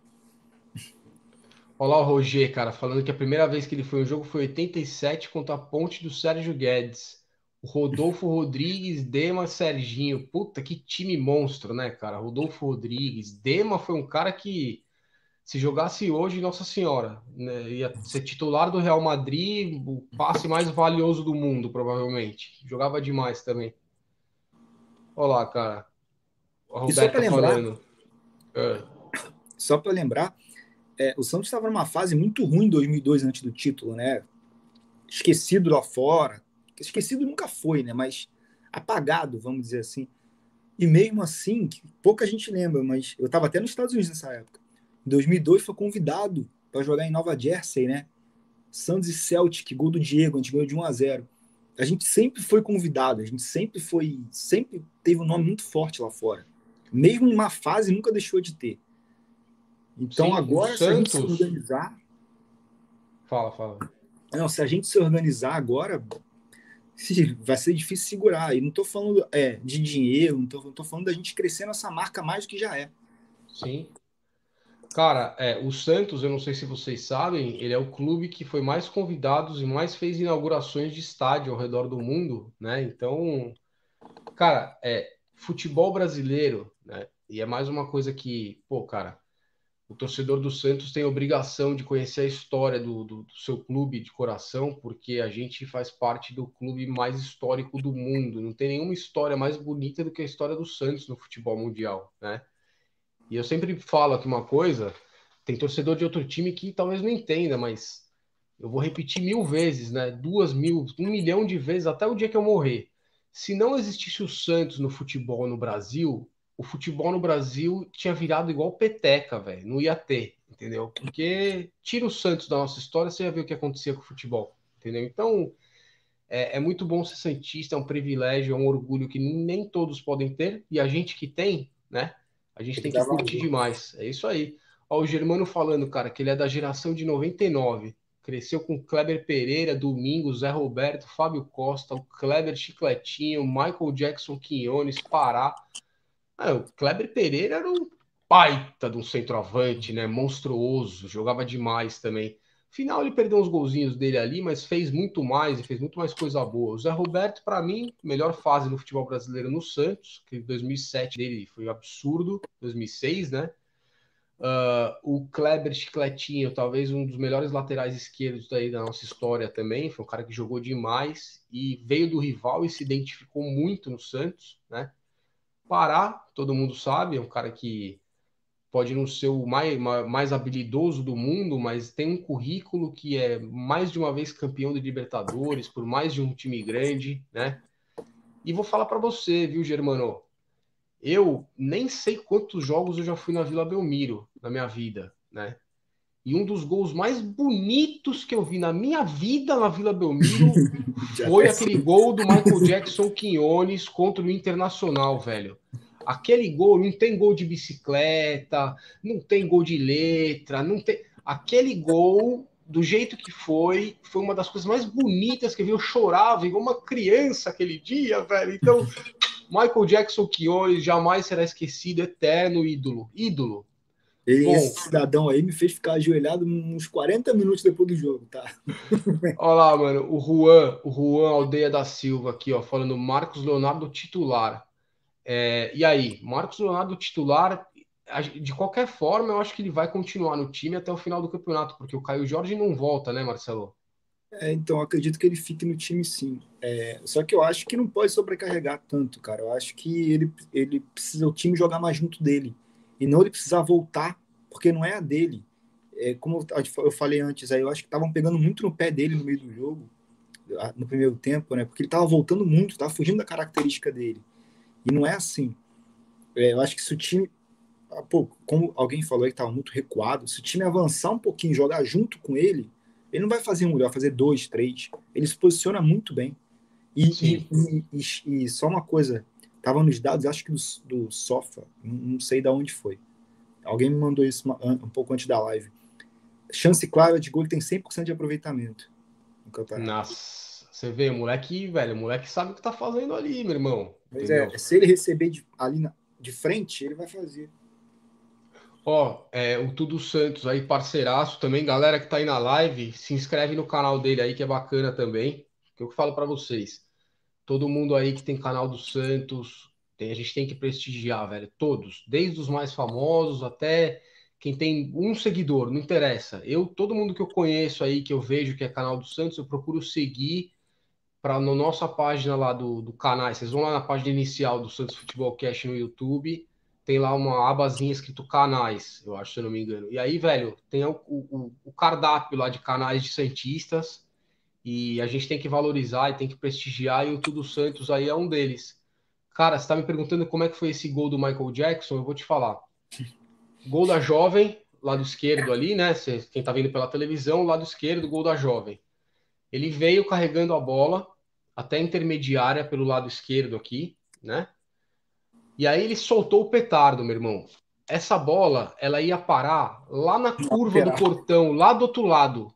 Olha lá o Roger, cara, falando que a primeira vez que ele foi no jogo foi 87 contra a ponte do Sérgio Guedes. O Rodolfo [laughs] Rodrigues, Dema, Serginho. Puta, que time monstro, né, cara? Rodolfo Rodrigues. Dema foi um cara que, se jogasse hoje, Nossa Senhora, né, ia ser titular do Real Madrid, o passe mais valioso do mundo, provavelmente. Jogava demais também. Olha lá, cara. A Roberta lembrar, falando. É. Só para lembrar, é, o Santos estava numa fase muito ruim em 2002 antes do título, né? Esquecido lá fora. Esquecido nunca foi, né? Mas apagado, vamos dizer assim. E mesmo assim, pouca gente lembra, mas eu estava até nos Estados Unidos nessa época. Em 2002 foi convidado para jogar em Nova Jersey, né? Santos e Celtic, gol do Diego, a gente ganhou de 1 a 0. A gente sempre foi convidado, a gente sempre foi, sempre teve um nome muito forte lá fora. Mesmo em uma fase nunca deixou de ter. Então Sim, agora, se a gente se organizar. Fala, fala. Não, se a gente se organizar agora, vai ser difícil segurar. E não estou falando é, de dinheiro, não estou falando da gente crescer nossa marca mais do que já é. Sim. Cara, é, o Santos, eu não sei se vocês sabem, ele é o clube que foi mais convidados e mais fez inaugurações de estádio ao redor do mundo, né? Então, cara, é futebol brasileiro, né? E é mais uma coisa que, pô, cara, o torcedor do Santos tem obrigação de conhecer a história do, do, do, seu clube de coração, porque a gente faz parte do clube mais histórico do mundo. Não tem nenhuma história mais bonita do que a história do Santos no futebol mundial, né? E eu sempre falo aqui uma coisa: tem torcedor de outro time que talvez não entenda, mas eu vou repetir mil vezes, né? Duas mil, um milhão de vezes até o dia que eu morrer. Se não existisse o Santos no futebol no Brasil, o futebol no Brasil tinha virado igual peteca, velho. Não ia ter, entendeu? Porque tira o Santos da nossa história, você já viu o que acontecia com o futebol, entendeu? Então, é, é, muito bom ser Santista, é um privilégio, é um orgulho que nem todos podem ter, e a gente que tem, né? A gente tem que curtir demais. É isso aí. Ó, o Germano falando, cara, que ele é da geração de 99. Cresceu com Kleber Pereira, Domingos, Zé Roberto, Fábio Costa, o Kleber Chicletinho, Michael Jackson Quinones, Pará. Ah, o Kleber Pereira era um baita de um centroavante, né? Monstruoso, jogava demais também. Final ele perdeu uns golzinhos dele ali, mas fez muito mais e fez muito mais coisa boa. O Zé Roberto, para mim, melhor fase no futebol brasileiro no Santos, que 2007 dele foi absurdo, 2006, né? Uh, o Kleber Chicletinho, talvez um dos melhores laterais esquerdos daí da nossa história também. Foi um cara que jogou demais e veio do rival e se identificou muito no Santos, né? Pará, todo mundo sabe, é um cara que pode não ser o mais, mais habilidoso do mundo, mas tem um currículo que é mais de uma vez campeão de Libertadores, por mais de um time grande, né? E vou falar para você, viu, Germano? Eu nem sei quantos jogos eu já fui na Vila Belmiro na minha vida, né? E um dos gols mais bonitos que eu vi na minha vida na Vila Belmiro [laughs] foi aquele gol do Michael Jackson Quinones contra o Internacional, velho. Aquele gol, não tem gol de bicicleta, não tem gol de letra, não tem. Aquele gol, do jeito que foi, foi uma das coisas mais bonitas que eu vi. Eu chorava igual uma criança aquele dia, velho. Então, [laughs] Michael Jackson Quinones jamais será esquecido, eterno ídolo. Ídolo. Esse cidadão aí me fez ficar ajoelhado uns 40 minutos depois do jogo, tá? [laughs] Olha lá, mano, o Juan, o Juan Aldeia da Silva aqui, ó, falando Marcos Leonardo titular. É, e aí, Marcos Leonardo titular, de qualquer forma, eu acho que ele vai continuar no time até o final do campeonato, porque o Caio Jorge não volta, né, Marcelo? É, então, acredito que ele fique no time sim. É, só que eu acho que não pode sobrecarregar tanto, cara. Eu acho que ele, ele precisa o time jogar mais junto dele e não ele precisar voltar, porque não é a dele. É, como eu falei antes, aí eu acho que estavam pegando muito no pé dele no meio do jogo, no primeiro tempo, né? Porque ele estava voltando muito, estava fugindo da característica dele. E não é assim. É, eu acho que se o time, ah, pô, como alguém falou aí que estava muito recuado, se o time avançar um pouquinho, jogar junto com ele, ele não vai fazer um, ele vai fazer dois, três. Ele se posiciona muito bem. E, e, e, e, só uma coisa, Tava nos dados, acho que do, do Sofa, não sei de onde foi. Alguém me mandou isso um pouco antes da live. Chance clara de gol, ele tem 100% de aproveitamento no campeonato. Nossa, você vê, o moleque, velho, o moleque sabe o que tá fazendo ali, meu irmão. Mas é, se ele receber de, ali na, de frente, ele vai fazer. Ó, é, o Tudo Santos aí, parceiraço também, galera que tá aí na live, se inscreve no canal dele aí, que é bacana também. Que eu falo para vocês todo mundo aí que tem canal do Santos, tem, a gente tem que prestigiar, velho. Todos, desde os mais famosos até quem tem um seguidor, não interessa. Eu, todo mundo que eu conheço aí, que eu vejo que é canal do Santos, eu procuro seguir para na nossa página lá do, do canal. Vocês vão lá na página inicial do Santos Futebol Cast no YouTube. tem lá uma abazinha escrito canais, eu acho, se eu não me engano. E aí, velho, tem o, o, o cardápio lá de canais de Santistas, e a gente tem que valorizar e tem que prestigiar, e o Tudo Santos aí é um deles. Cara, você tá me perguntando como é que foi esse gol do Michael Jackson, eu vou te falar. Gol da jovem, lado esquerdo ali, né? Quem tá vendo pela televisão, lado esquerdo, gol da jovem. Ele veio carregando a bola até intermediária pelo lado esquerdo aqui, né? E aí ele soltou o petardo, meu irmão. Essa bola, ela ia parar lá na curva do portão, lá do outro lado.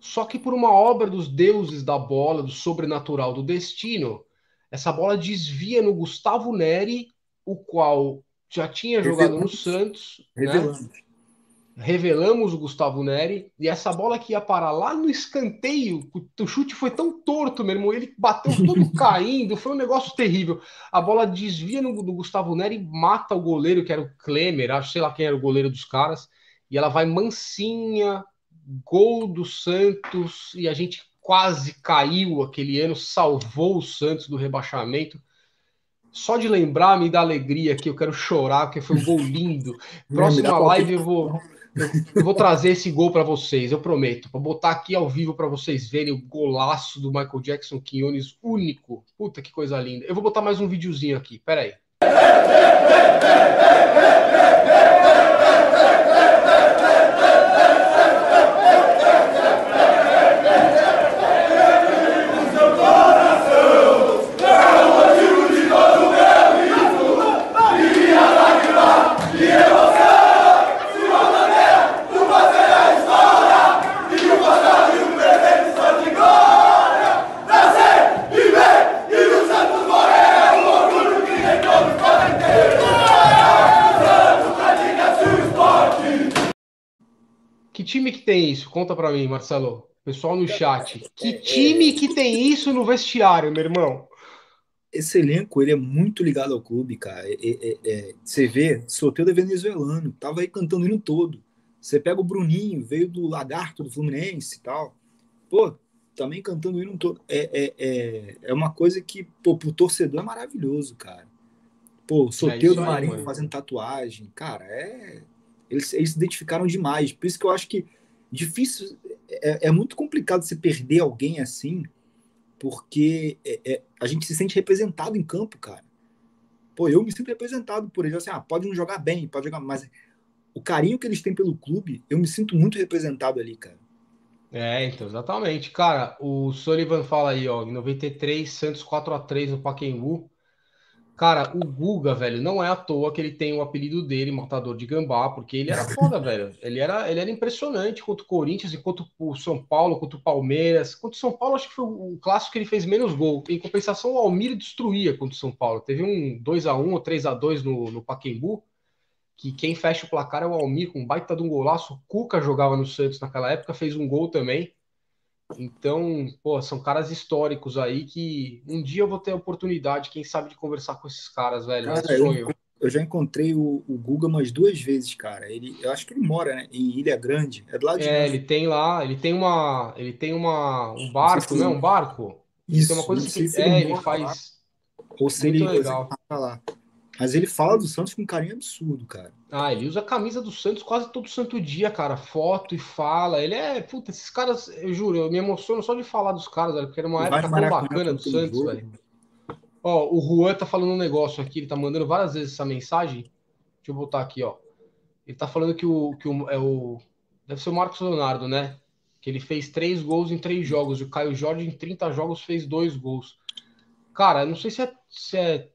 Só que por uma obra dos deuses da bola, do sobrenatural do destino, essa bola desvia no Gustavo Neri, o qual já tinha jogado no Santos. Né? Revelando. Né? Revelamos o Gustavo Neri e essa bola que ia parar lá no escanteio, o chute foi tão torto, meu irmão, ele bateu todo [laughs] caindo, foi um negócio terrível. A bola desvia no, do Gustavo Neri e mata o goleiro, que era o Klemer, acho sei lá quem era o goleiro dos caras, e ela vai mansinha, gol do Santos, e a gente quase caiu aquele ano, salvou o Santos do rebaixamento. Só de lembrar me dá alegria que eu quero chorar, porque foi um gol lindo. [laughs] Próxima live eu vou eu, vou trazer esse gol para vocês, eu prometo. Para botar aqui ao vivo para vocês verem o golaço do Michael Jackson Quinones único. Puta que coisa linda. Eu vou botar mais um videozinho aqui. Pera aí. time que tem isso? Conta para mim, Marcelo. Pessoal no chat. Que time que tem isso no vestiário, meu irmão? Esse elenco, ele é muito ligado ao clube, cara. É, é, é, você vê, Soteldo é venezuelano, tava aí cantando o hino todo. Você pega o Bruninho, veio do Lagarto, do Fluminense e tal. Pô, também cantando o hino todo. É, é, é, é uma coisa que, pô, pro torcedor é maravilhoso, cara. Pô, Soteldo é Marinho mano. fazendo tatuagem. Cara, é eles, eles se identificaram demais. Por isso que eu acho que difícil. É, é muito complicado se perder alguém assim, porque é, é, a gente se sente representado em campo, cara. Pô, eu me sinto representado por eles. Assim, ah, pode não jogar bem, pode jogar, mas o carinho que eles têm pelo clube, eu me sinto muito representado ali, cara. É, então, exatamente. Cara, o Sullivan fala aí, ó, em 93, Santos 4 a 3 no Pacaembu. Cara, o Guga, velho, não é à toa que ele tem o apelido dele, Matador de Gambá, porque ele era foda, velho. Ele era, ele era impressionante contra o Corinthians, contra o São Paulo, contra o Palmeiras. Contra o São Paulo, acho que foi o clássico que ele fez menos gol. Em compensação, o Almir destruía contra o São Paulo. Teve um 2 a 1 ou 3 a 2 no, no Paquembu, que quem fecha o placar é o Almir, com um baita de um golaço. O Cuca jogava no Santos naquela época, fez um gol também. Então, pô, são caras históricos aí que um dia eu vou ter a oportunidade, quem sabe, de conversar com esses caras, velho. Cara, é. Eu, eu, já encontrei o, o Guga umas duas vezes, cara. Ele, eu acho que ele mora, né, em Ilha Grande. É do lado de É, ele tem lá, ele tem uma, ele tem uma um barco, né, um barco. Isso, tem uma coisa que é, ele faz lá. Ou se ele legal. lá. Mas ele fala do Santos com um carinho absurdo, cara. Ah, ele usa a camisa do Santos quase todo santo dia, cara. Foto e fala. Ele é. Puta, esses caras, eu juro, eu me emociono só de falar dos caras, velho, porque era uma época tão bacana do Santos, velho. Ó, o Juan tá falando um negócio aqui, ele tá mandando várias vezes essa mensagem. Deixa eu botar aqui, ó. Ele tá falando que o. Que o, é o deve ser o Marcos Leonardo, né? Que ele fez três gols em três jogos. E o Caio Jorge, em 30 jogos, fez dois gols. Cara, não sei se é, se é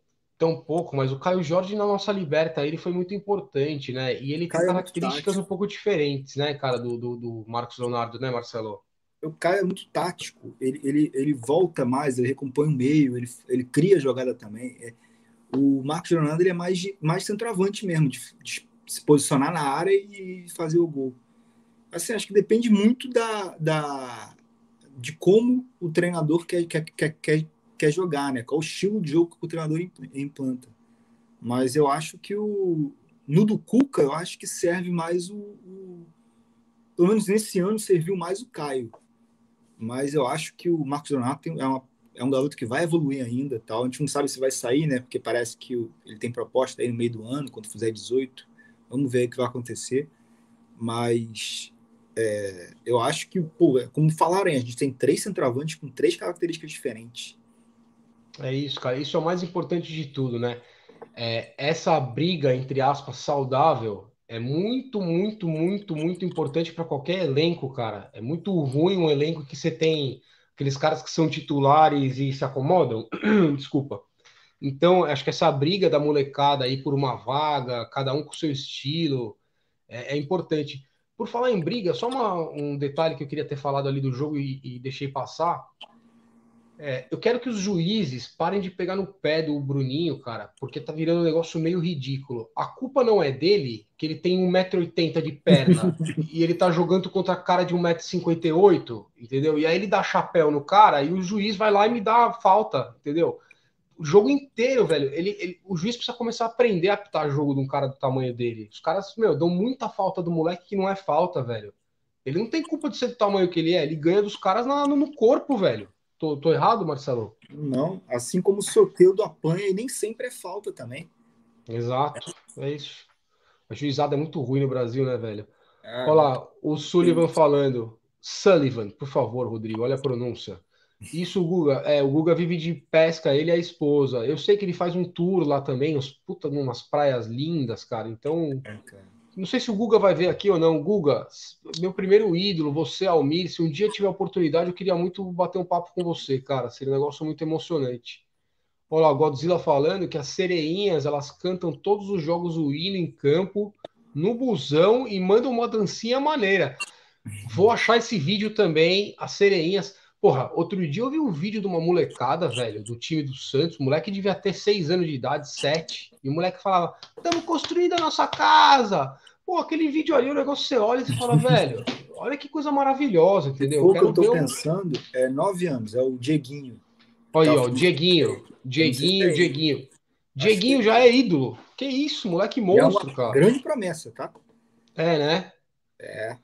tão pouco, mas o Caio Jorge na nossa liberta ele foi muito importante, né? E ele Caio tem é características é um pouco diferentes, né, cara, do, do, do, Marcos Leonardo, né, Marcelo? O Caio é muito tático, ele, ele, ele volta mais, ele recompõe o meio, ele, ele cria jogada também. É, o Marcos Leonardo ele é mais, mais centroavante mesmo, de, de, se posicionar na área e fazer o gol. Assim, acho que depende muito da, da de como o treinador quer, quer, quer, quer quer jogar, né? Qual o estilo de jogo que o treinador implanta. Mas eu acho que o no do Cuca, eu acho que serve mais o, o pelo menos nesse ano serviu mais o Caio. Mas eu acho que o Marcos tem, é uma é um garoto que vai evoluir ainda, tal. A gente não sabe se vai sair, né? Porque parece que ele tem proposta aí no meio do ano, quando fizer 18. Vamos ver o que vai acontecer. Mas é, eu acho que, pô, é como falaram a gente tem três centroavantes com três características diferentes. É isso, cara. Isso é o mais importante de tudo, né? É, essa briga, entre aspas, saudável é muito, muito, muito, muito importante para qualquer elenco, cara. É muito ruim um elenco que você tem aqueles caras que são titulares e se acomodam. [clears throat] Desculpa. Então, acho que essa briga da molecada aí por uma vaga, cada um com seu estilo, é, é importante. Por falar em briga, só uma, um detalhe que eu queria ter falado ali do jogo e, e deixei passar. É, eu quero que os juízes parem de pegar no pé do Bruninho, cara, porque tá virando um negócio meio ridículo. A culpa não é dele, que ele tem 1,80m de perna [laughs] e ele tá jogando contra a cara de 1,58m, entendeu? E aí ele dá chapéu no cara e o juiz vai lá e me dá falta, entendeu? O jogo inteiro, velho, ele, ele, o juiz precisa começar a aprender a apitar jogo de um cara do tamanho dele. Os caras, meu, dão muita falta do moleque que não é falta, velho. Ele não tem culpa de ser do tamanho que ele é, ele ganha dos caras na, no corpo, velho. Tô, tô errado, Marcelo? Não, assim como o sorteio do apanha e nem sempre é falta também. Exato, é isso. A juizada é muito ruim no Brasil, né, velho? É, olha lá, o Sullivan falando. Sullivan, por favor, Rodrigo, olha a pronúncia. Isso, o Guga, é, o Guga vive de pesca, ele e a esposa. Eu sei que ele faz um tour lá também, uns puta, umas praias lindas, cara. Então, é, cara. Não sei se o Guga vai ver aqui ou não. Guga, meu primeiro ídolo, você, Almir, se um dia tiver oportunidade, eu queria muito bater um papo com você, cara. Seria um negócio muito emocionante. Olha lá, Godzilla falando que as sereinhas, elas cantam todos os jogos o hino em campo, no busão e mandam uma dancinha maneira. Vou achar esse vídeo também, as sereinhas. Porra, outro dia eu vi um vídeo de uma molecada, velho, do time do Santos. O moleque devia ter seis anos de idade, sete. E o moleque falava: Estamos construindo a nossa casa. Pô, aquele vídeo ali, o negócio você olha e você fala, [laughs] velho, olha que coisa maravilhosa, entendeu? O que eu tô pensando é nove anos, é o Dieguinho. Olha aí, ó, Dieguinho. Dieguinho, Dieguinho. Dieguinho já é ídolo. Que isso, moleque é monstro, é cara. Grande promessa, tá? É, né? É.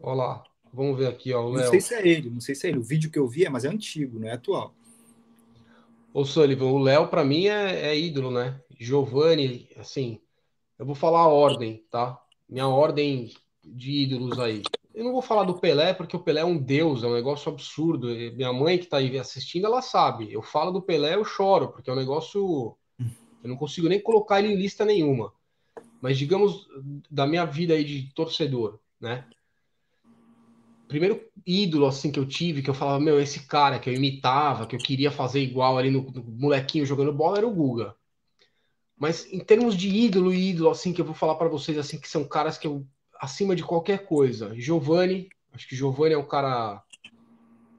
Olha lá. Vamos ver aqui, ó. não Léo. sei se é ele, não sei se é ele. O vídeo que eu vi é, mas é antigo, não é atual. Ô, Sullivan, o Léo, para mim, é, é, ídolo, né? Giovanni, assim, eu vou falar a ordem, tá? Minha ordem de ídolos aí. Eu não vou falar do Pelé, porque o Pelé é um deus, é um negócio absurdo. Minha mãe que tá aí assistindo, ela sabe. Eu falo do Pelé, eu choro, porque é um negócio. Eu não consigo nem colocar ele em lista nenhuma. Mas, digamos, da minha vida aí de torcedor, né? Primeiro ídolo assim que eu tive, que eu falava, meu, esse cara que eu imitava, que eu queria fazer igual ali no, no molequinho jogando bola era o Guga. Mas em termos de ídolo e ídolo assim que eu vou falar para vocês assim que são caras que eu acima de qualquer coisa. Giovanni, acho que Giovanni é um cara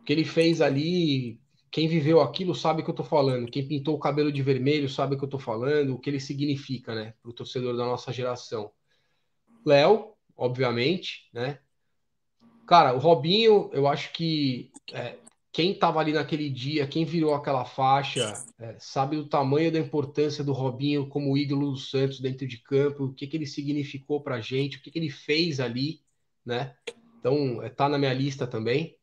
que ele fez ali, quem viveu aquilo sabe o que eu tô falando. Quem pintou o cabelo de vermelho sabe o que eu tô falando, o que ele significa, né, pro torcedor da nossa geração. Léo, obviamente, né? Cara, o Robinho, eu acho que é, quem estava ali naquele dia, quem virou aquela faixa, é, sabe do tamanho da importância do Robinho como ídolo do Santos dentro de campo, o que, que ele significou para a gente, o que, que ele fez ali, né? Então, é, tá na minha lista também.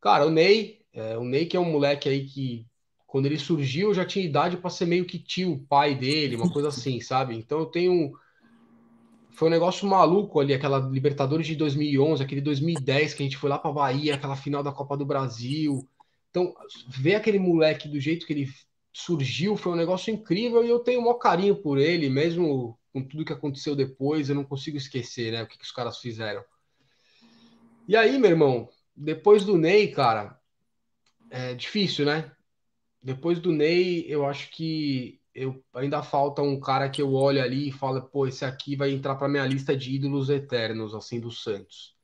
Cara, o Ney, é, o Ney que é um moleque aí que quando ele surgiu já tinha idade para ser meio que tio, pai dele, uma coisa assim, sabe? Então eu tenho foi um negócio maluco ali, aquela Libertadores de 2011, aquele 2010 que a gente foi lá para Bahia, aquela final da Copa do Brasil. Então, ver aquele moleque do jeito que ele surgiu foi um negócio incrível e eu tenho o maior carinho por ele, mesmo com tudo que aconteceu depois, eu não consigo esquecer, né, o que, que os caras fizeram. E aí, meu irmão, depois do Ney, cara, é difícil, né? Depois do Ney, eu acho que eu ainda falta um cara que eu olho ali e falo, pô, esse aqui vai entrar para minha lista de ídolos eternos, assim, do Santos.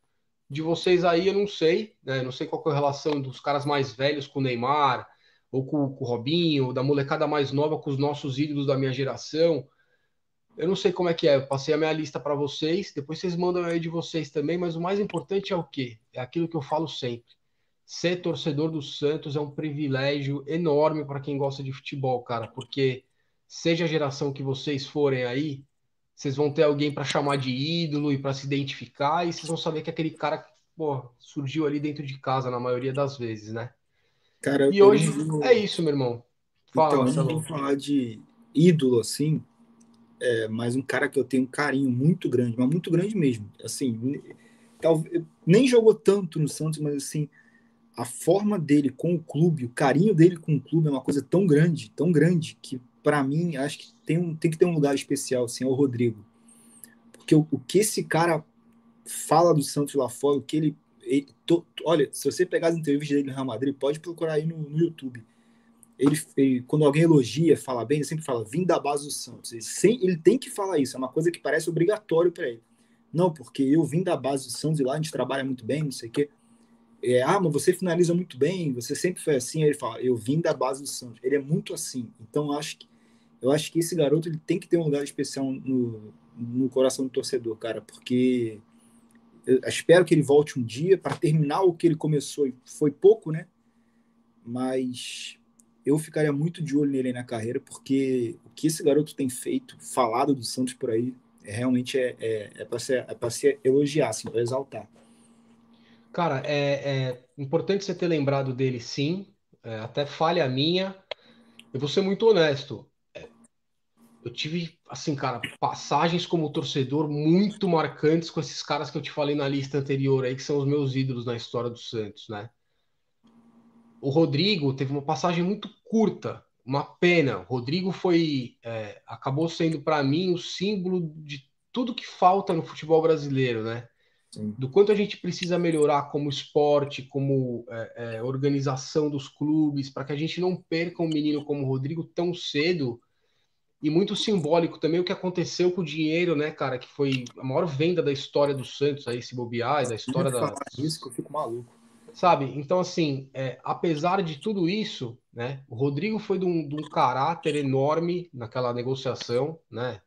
De vocês aí, eu não sei, né? Não sei qual é a relação dos caras mais velhos com o Neymar, ou com, com o Robinho, ou da molecada mais nova com os nossos ídolos da minha geração. Eu não sei como é que é. Eu passei a minha lista para vocês, depois vocês mandam aí de vocês também, mas o mais importante é o quê? É aquilo que eu falo sempre. Ser torcedor do Santos é um privilégio enorme para quem gosta de futebol, cara, porque seja a geração que vocês forem aí, vocês vão ter alguém para chamar de ídolo e para se identificar, e vocês vão saber que aquele cara pô, surgiu ali dentro de casa na maioria das vezes, né? Cara, E hoje não é isso, meu irmão. Fala, então, vou falar de ídolo assim, é, mas um cara que eu tenho um carinho muito grande, mas muito grande mesmo. Assim, talvez nem jogou tanto no Santos, mas assim, a forma dele com o clube, o carinho dele com o clube é uma coisa tão grande, tão grande que pra mim acho que tem, um, tem que ter um lugar especial, assim, é o Rodrigo. Porque o, o que esse cara fala do Santos lá fora, o que ele, ele- to- olha, se você pegar as entrevistas dele no Real Madrid, pode procurar aí no, no YouTube ele, ele- quando alguém elogia, fala bem, ele sempre fala, vim da base do Santos. Ele, sem- ele tem que falar isso, é uma coisa que parece obrigatório para ele. Não, porque eu vim da base do Santos e lá a gente trabalha muito bem, não sei o quê. É, ah, mas você finaliza muito bem, você sempre foi assim. Aí ele fala, eu vim da base do Santos. Ele é muito assim. Então acho que, eu acho que esse garoto ele tem que ter um lugar especial no, no coração do torcedor, cara, porque eu espero que ele volte um dia para terminar o que ele começou. E Foi pouco, né? Mas eu ficaria muito de olho nele na carreira, porque o que esse garoto tem feito, falado do Santos por aí, é, realmente é, é, é para se, é pra se elogiar, assim, para exaltar. Cara, é, é importante você ter lembrado dele, sim. É, até falha minha. Eu vou ser muito honesto. Eu tive, assim, cara, passagens como torcedor muito marcantes com esses caras que eu te falei na lista anterior aí, que são os meus ídolos na história do Santos, né? O Rodrigo teve uma passagem muito curta, uma pena. O Rodrigo foi, é, acabou sendo para mim o símbolo de tudo que falta no futebol brasileiro, né? Sim. do quanto a gente precisa melhorar como esporte, como é, é, organização dos clubes, para que a gente não perca um menino como o Rodrigo tão cedo. E muito simbólico também o que aconteceu com o dinheiro, né, cara? Que foi a maior venda da história do Santos aí, se bobear, da história da. isso que eu fico maluco. Sabe? Então, assim, é, apesar de tudo isso, né, o Rodrigo foi de um, de um caráter enorme naquela negociação, né?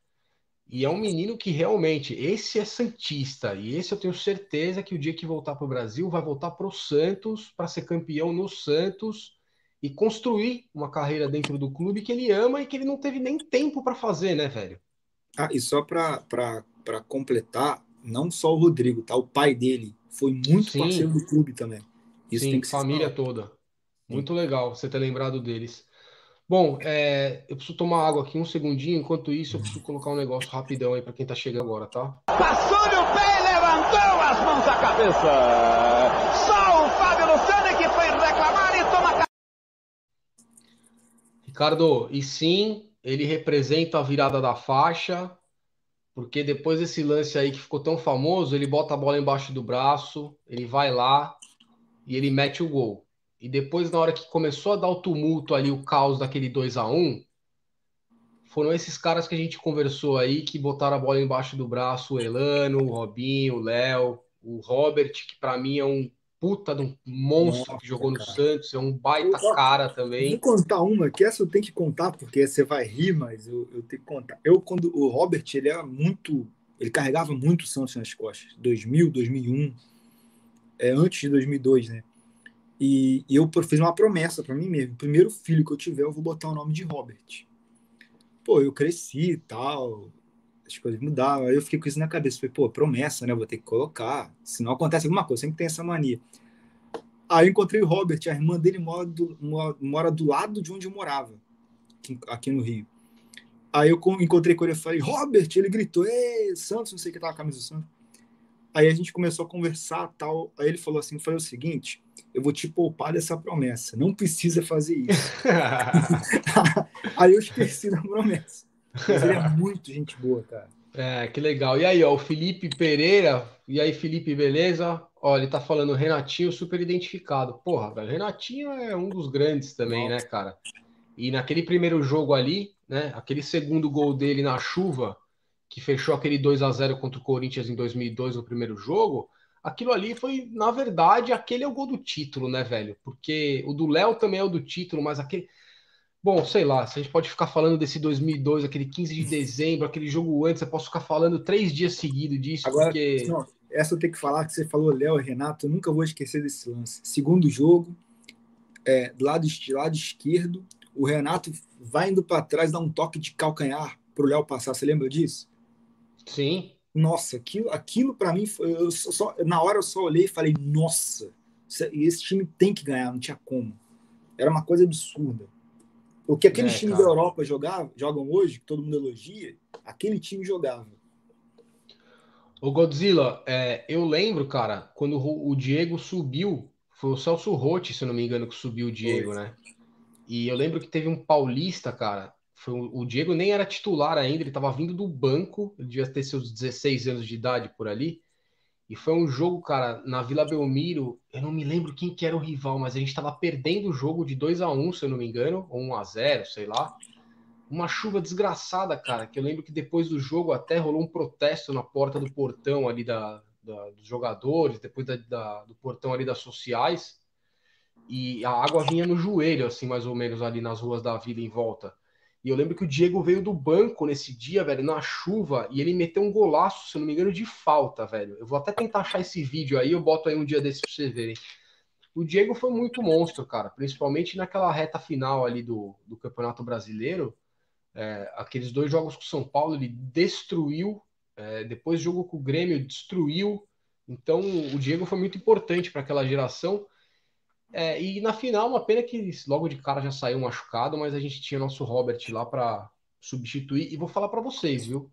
E é um menino que realmente, esse é Santista, e esse eu tenho certeza que o dia que voltar para o Brasil, vai voltar para o Santos, para ser campeão no Santos e construir uma carreira dentro do clube que ele ama e que ele não teve nem tempo para fazer, né, velho? Ah, e só para completar, não só o Rodrigo, tá? O pai dele foi muito Sim. parceiro do clube também. Isso Sim, tem que ser família falado. toda. Muito legal você ter lembrado deles. Bom, é, eu preciso tomar água aqui um segundinho. Enquanto isso, eu preciso colocar um negócio rapidão aí para quem tá chegando agora, tá? Passou-lhe o pé e levantou as mãos à cabeça. Só o Fábio Ricardo, e sim, ele representa a virada da faixa, porque depois desse lance aí que ficou tão famoso, ele bota a bola embaixo do braço, ele vai lá e ele mete o gol. E depois, na hora que começou a dar o tumulto ali, o caos daquele 2 a 1 foram esses caras que a gente conversou aí que botaram a bola embaixo do braço, o Elano, o Robinho, o Léo, o Robert, que pra mim é um puta de um monstro Nossa, que jogou no cara. Santos, é um baita Eu- cara Vou também. contar uma, que essa eu tenho que contar, porque você vai rir, mas eu, eu tenho que contar. Eu, quando o Robert, ele era muito. Ele carregava muito o Santos nas costas. 2000, 2001, é, antes de 2002, né? E, e eu fiz uma promessa para mim mesmo: o primeiro filho que eu tiver, eu vou botar o nome de Robert. Pô, eu cresci e tal, as coisas mudaram. Aí eu fiquei com isso na cabeça. Falei, pô, promessa, né? Vou ter que colocar. Se não acontece alguma coisa, sempre tem essa mania. Aí eu encontrei o Robert, a irmã dele mora do, mora, do lado de onde eu morava, aqui, no Rio. Aí eu encontrei com ele e falei, Robert, ele gritou, ei, Santos, não sei o que tava a camisa do Santos. Aí a gente começou a conversar tal. Aí ele falou assim: foi o seguinte, eu vou te poupar dessa promessa, não precisa fazer isso. [laughs] [laughs] Aí eu esqueci da promessa. Mas ele é [laughs] muito gente boa, cara. É, que legal. E aí, ó, o Felipe Pereira. E aí, Felipe, beleza? Ó, ele tá falando Renatinho super identificado. Porra, velho, Renatinho é um dos grandes também, né, cara? E naquele primeiro jogo ali, né, aquele segundo gol dele na chuva, que fechou aquele 2 a 0 contra o Corinthians em 2002 no primeiro jogo, aquilo ali foi, na verdade, aquele é o gol do título, né, velho? Porque o do Léo também é o do título, mas aquele Bom, sei lá, se a gente pode ficar falando desse 2002, aquele 15 de dezembro, aquele jogo antes, eu posso ficar falando três dias seguidos disso, Agora, porque. não, essa eu tenho que falar que você falou Léo e Renato, eu nunca vou esquecer desse lance. Segundo jogo, é, do lado, lado esquerdo, o Renato vai indo para trás, dá um toque de calcanhar pro Léo passar. Você lembra disso? Sim, Nossa, aquilo, aquilo para mim, foi, eu só- na hora eu só olhei e falei, nossa, esse time tem que ganhar, não tinha como. Era uma coisa absurda. O que aqueles é, times da Europa jogavam, jogam hoje, que todo mundo elogia, aquele time jogava. O Godzilla, é, eu lembro, cara, quando o Diego subiu, foi o Celso Rotti, se eu não me engano, que subiu o Diego, foi. né? E eu lembro que teve um paulista, cara. Foi, o Diego nem era titular ainda, ele estava vindo do banco, ele devia ter seus 16 anos de idade por ali. E foi um jogo, cara, na Vila Belmiro. Eu não me lembro quem que era o rival, mas a gente estava perdendo o jogo de 2 a 1 se eu não me engano, ou 1 a 0 sei lá. Uma chuva desgraçada, cara, que eu lembro que depois do jogo até rolou um protesto na porta do portão ali da, da dos jogadores, depois da, da, do portão ali das sociais. E a água vinha no joelho, assim, mais ou menos, ali nas ruas da vila em volta. E eu lembro que o Diego veio do banco nesse dia, velho, na chuva, e ele meteu um golaço, se não me engano, de falta, velho. Eu vou até tentar achar esse vídeo aí, eu boto aí um dia desse pra vocês verem. O Diego foi muito monstro, cara, principalmente naquela reta final ali do, do Campeonato Brasileiro. É, aqueles dois jogos com o São Paulo, ele destruiu. É, depois jogo com o Grêmio, destruiu. Então, o Diego foi muito importante para aquela geração. É, e na final, uma pena que logo de cara já saiu machucado, mas a gente tinha nosso Robert lá para substituir. E vou falar para vocês, viu?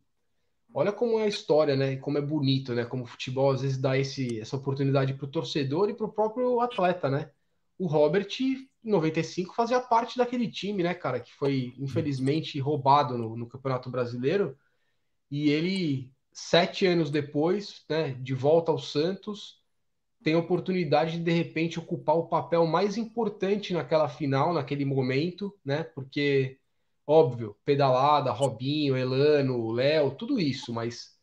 Olha como é a história, né? Como é bonito, né? Como o futebol às vezes dá esse, essa oportunidade para o torcedor e para o próprio atleta, né? O Robert, em 95, fazia parte daquele time, né, cara? Que foi, infelizmente, roubado no, no Campeonato Brasileiro. E ele, sete anos depois, né, de volta ao Santos, tem a oportunidade de de repente ocupar o papel mais importante naquela final, naquele momento, né? Porque óbvio, pedalada, Robinho, Elano, Léo, tudo isso, mas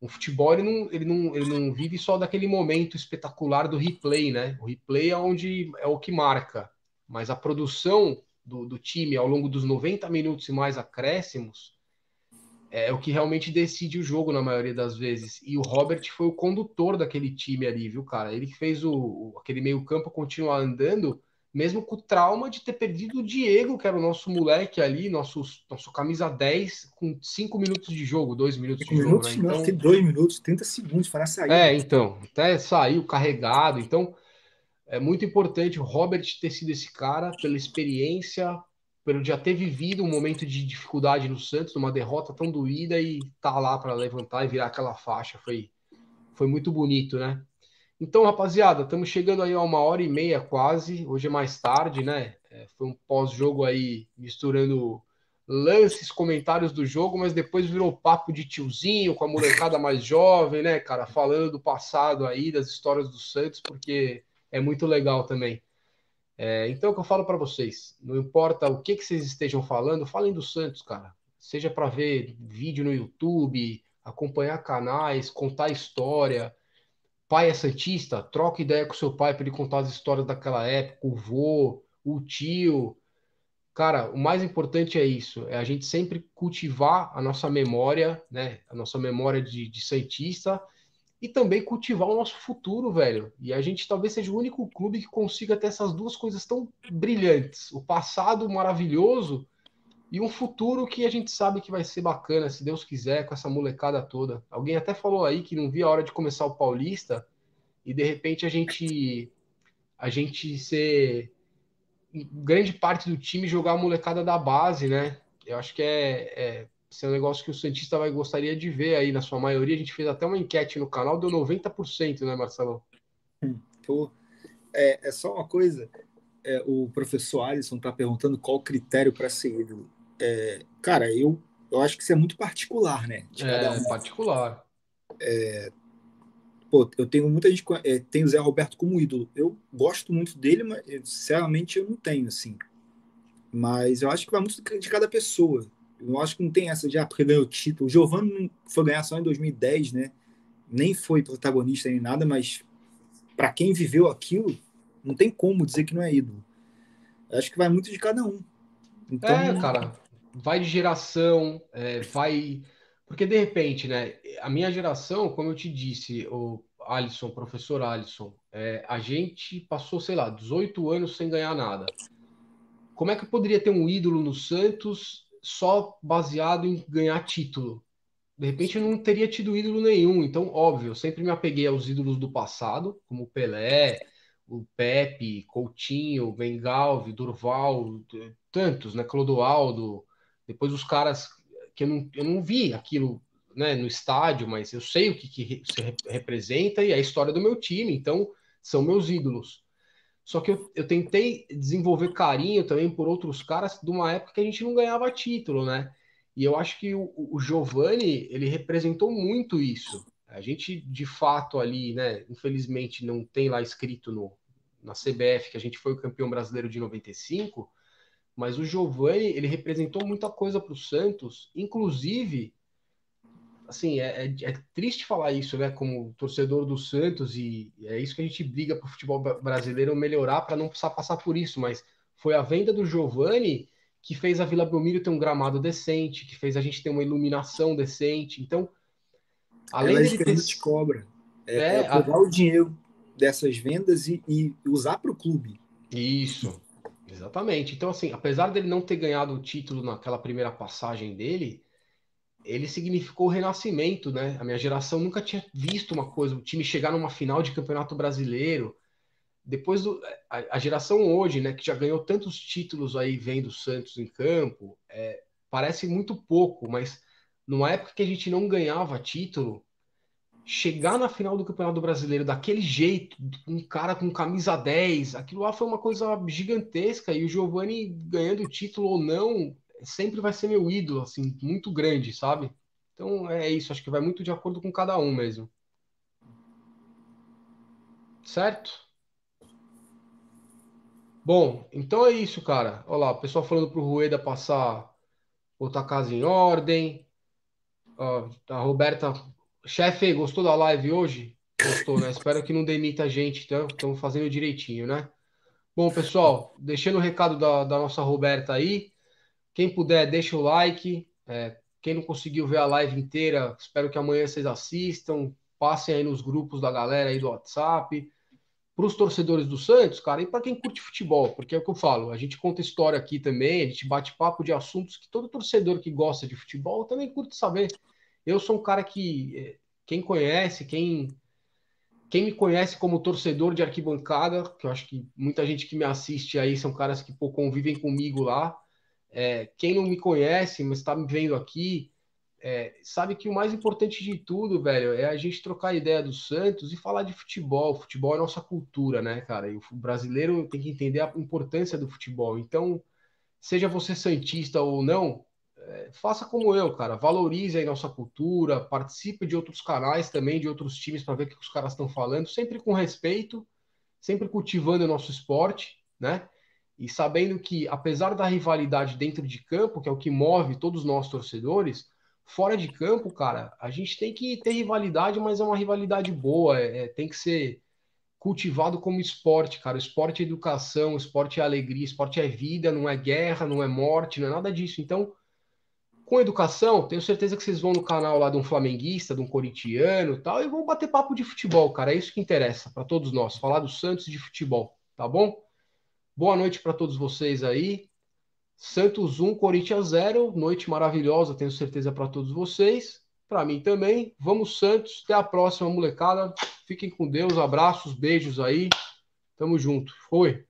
o futebol ele não, ele, não, ele não vive só daquele momento espetacular do replay, né? O replay é onde é o que marca, mas a produção do, do time ao longo dos 90 minutos e mais acréscimos é o que realmente decide o jogo na maioria das vezes. E o Robert foi o condutor daquele time ali, viu, cara? Ele que fez o, aquele meio-campo continuar andando, mesmo com o trauma de ter perdido o Diego, que era o nosso moleque ali, nosso, nosso camisa 10, com 5 minutos de jogo, 2 minutos de minutos, jogo. Né? Então, tem 2 minutos, 30 segundos para sair. É, então, até saiu carregado. Então, é muito importante o Robert ter sido esse cara, pela experiência, pelo já ter vivido um momento de dificuldade no Santos, numa derrota tão doída e tá lá para levantar e virar aquela faixa. Foi, foi muito bonito, né? Então, rapaziada, estamos chegando aí a uma hora e meia quase. Hoje é mais tarde, né? É, foi um pós-jogo aí misturando lances, comentários do jogo, mas depois virou papo de tiozinho com a molecada mais jovem, né, cara? Falando do passado aí, das histórias do Santos, porque é muito legal também. É, então, o que eu falo para vocês: não importa o que, que vocês estejam falando, falem do Santos, cara. Seja para ver vídeo no YouTube, acompanhar canais, contar história. Pai é Santista, troca ideia com seu pai para ele contar as histórias daquela época, o vô, o tio. Cara, o mais importante é isso: é a gente sempre cultivar a nossa memória, né? A nossa memória de, de Santista e também cultivar o nosso futuro, velho. E a gente talvez seja o único clube que consiga ter essas duas coisas tão brilhantes: o passado maravilhoso e um futuro que a gente sabe que vai ser bacana, se Deus quiser, com essa molecada toda. Alguém até falou aí que não via a hora de começar o Paulista e de repente a gente a gente ser grande parte do time jogar a molecada da base, né? Eu acho que é, é esse é um negócio que o Santista vai gostaria de ver aí, na sua maioria. A gente fez até uma enquete no canal, deu 90%, né, Marcelo? Pô, é, é só uma coisa. É, o professor Alisson está perguntando qual o critério para ser ídolo. É, cara, eu, eu acho que isso é muito particular, né? é, um. particular. É, pô, eu tenho muita gente. É, tem o Zé Roberto como ídolo. Eu gosto muito dele, mas sinceramente eu não tenho, assim. Mas eu acho que vai muito de cada pessoa. Eu acho que não tem essa de, ah, porque ganhou título. O Giovanni foi ganhar só em 2010, né? Nem foi protagonista nem nada, mas para quem viveu aquilo, não tem como dizer que não é ídolo. Eu acho que vai muito de cada um. Então, é, cara, vai de geração, é, vai. Porque de repente, né? A minha geração, como eu te disse, o Alisson, professor Alisson, é, a gente passou, sei lá, 18 anos sem ganhar nada. Como é que poderia ter um ídolo no Santos só baseado em ganhar título. De repente eu não teria tido ídolo nenhum. Então, óbvio, eu sempre me apeguei aos ídolos do passado, como Pelé, o Pepe, Coutinho, Vengalve, Durval, tantos, né? Clodoaldo, depois os caras que eu não, eu não vi aquilo né, no estádio, mas eu sei o que, que se representa e a história do meu time, então são meus ídolos. Só que eu, eu tentei desenvolver carinho também por outros caras de uma época que a gente não ganhava título, né? E eu acho que o, o ele representou muito isso. A gente, de fato, ali, né, infelizmente não tem lá escrito no, na CBF que a gente foi o campeão brasileiro de 95, mas o Giovani, ele representou muita coisa para o Santos, inclusive assim, é, é, é, triste falar isso, né? Como torcedor do Santos, e é isso que a gente briga para o futebol brasileiro melhorar para não precisar passar por isso, mas foi a venda do Giovani que fez a Vila Belmiro ter um gramado decente, que fez a gente ter uma iluminação decente. Então, além de ter... te cobra. É, é, é pegar a... o dinheiro dessas vendas e, e usar para o clube. Isso, exatamente. Então, assim, apesar dele não ter ganhado o título naquela primeira passagem dele, ele significou o renascimento, né? A minha geração nunca tinha visto uma coisa, o time chegar numa final de campeonato brasileiro. Depois do, a, a geração hoje, né, que já ganhou tantos títulos aí vendo Santos em campo, é, parece muito pouco, mas numa época que a gente não ganhava título, chegar na final do Campeonato Brasileiro daquele jeito, um cara com camisa 10, aquilo lá foi uma coisa gigantesca e o Giovani ganhando o título ou não, sempre vai ser meu ídolo, assim, muito grande, sabe? Então é isso, acho que vai muito de acordo com cada um mesmo. Certo? Bom, então é isso, cara. Olha lá, o pessoal falando pro Rueda passar, botar a casa em ordem. A Roberta, chefe, gostou da live hoje? Gostou, né? Espero que não demita a gente, então estamos fazendo direitinho, né? Bom, pessoal, deixando o recado da, da nossa Roberta aí. Quem puder, deixa o like. É, quem não conseguiu ver a live inteira, espero que amanhã vocês assistam. Passem aí nos grupos da galera aí do WhatsApp. Para os torcedores do Santos, cara, e para quem curte futebol, porque é o que eu falo, a gente conta história aqui também, a gente bate papo de assuntos que todo torcedor que gosta de futebol também curte saber. Eu sou um cara que, é, quem conhece, quem quem me conhece como torcedor de arquibancada, que eu acho que muita gente que me assiste aí são caras que pô, convivem comigo lá, é, quem não me conhece, mas está me vendo aqui, é, sabe que o mais importante de tudo, velho, é a gente trocar ideia do Santos e falar de futebol. O futebol é nossa cultura, né, cara? E o brasileiro tem que entender a importância do futebol. Então, seja você santista ou não, é, faça como eu, cara. Valorize aí nossa cultura, participe de outros canais também, de outros times, para ver o que os caras estão falando, sempre com respeito, sempre cultivando o nosso esporte, né? E sabendo que, apesar da rivalidade dentro de campo, que é o que move todos nós torcedores, fora de campo, cara, a gente tem que ter rivalidade, mas é uma rivalidade boa, é, é tem que ser cultivado como esporte, cara. Esporte é educação, esporte é alegria, esporte é vida, não é guerra, não é morte, não é nada disso. Então, com educação, tenho certeza que vocês vão no canal lá de um flamenguista, de um corintiano tal, e vão bater papo de futebol, cara. É isso que interessa para todos nós, falar do Santos de futebol, tá bom? Boa noite para todos vocês aí. Santos 1, Corinthians 0. Noite maravilhosa, tenho certeza para todos vocês. Para mim também. Vamos, Santos. Até a próxima, molecada. Fiquem com Deus. Abraços, beijos aí. Tamo junto. Foi.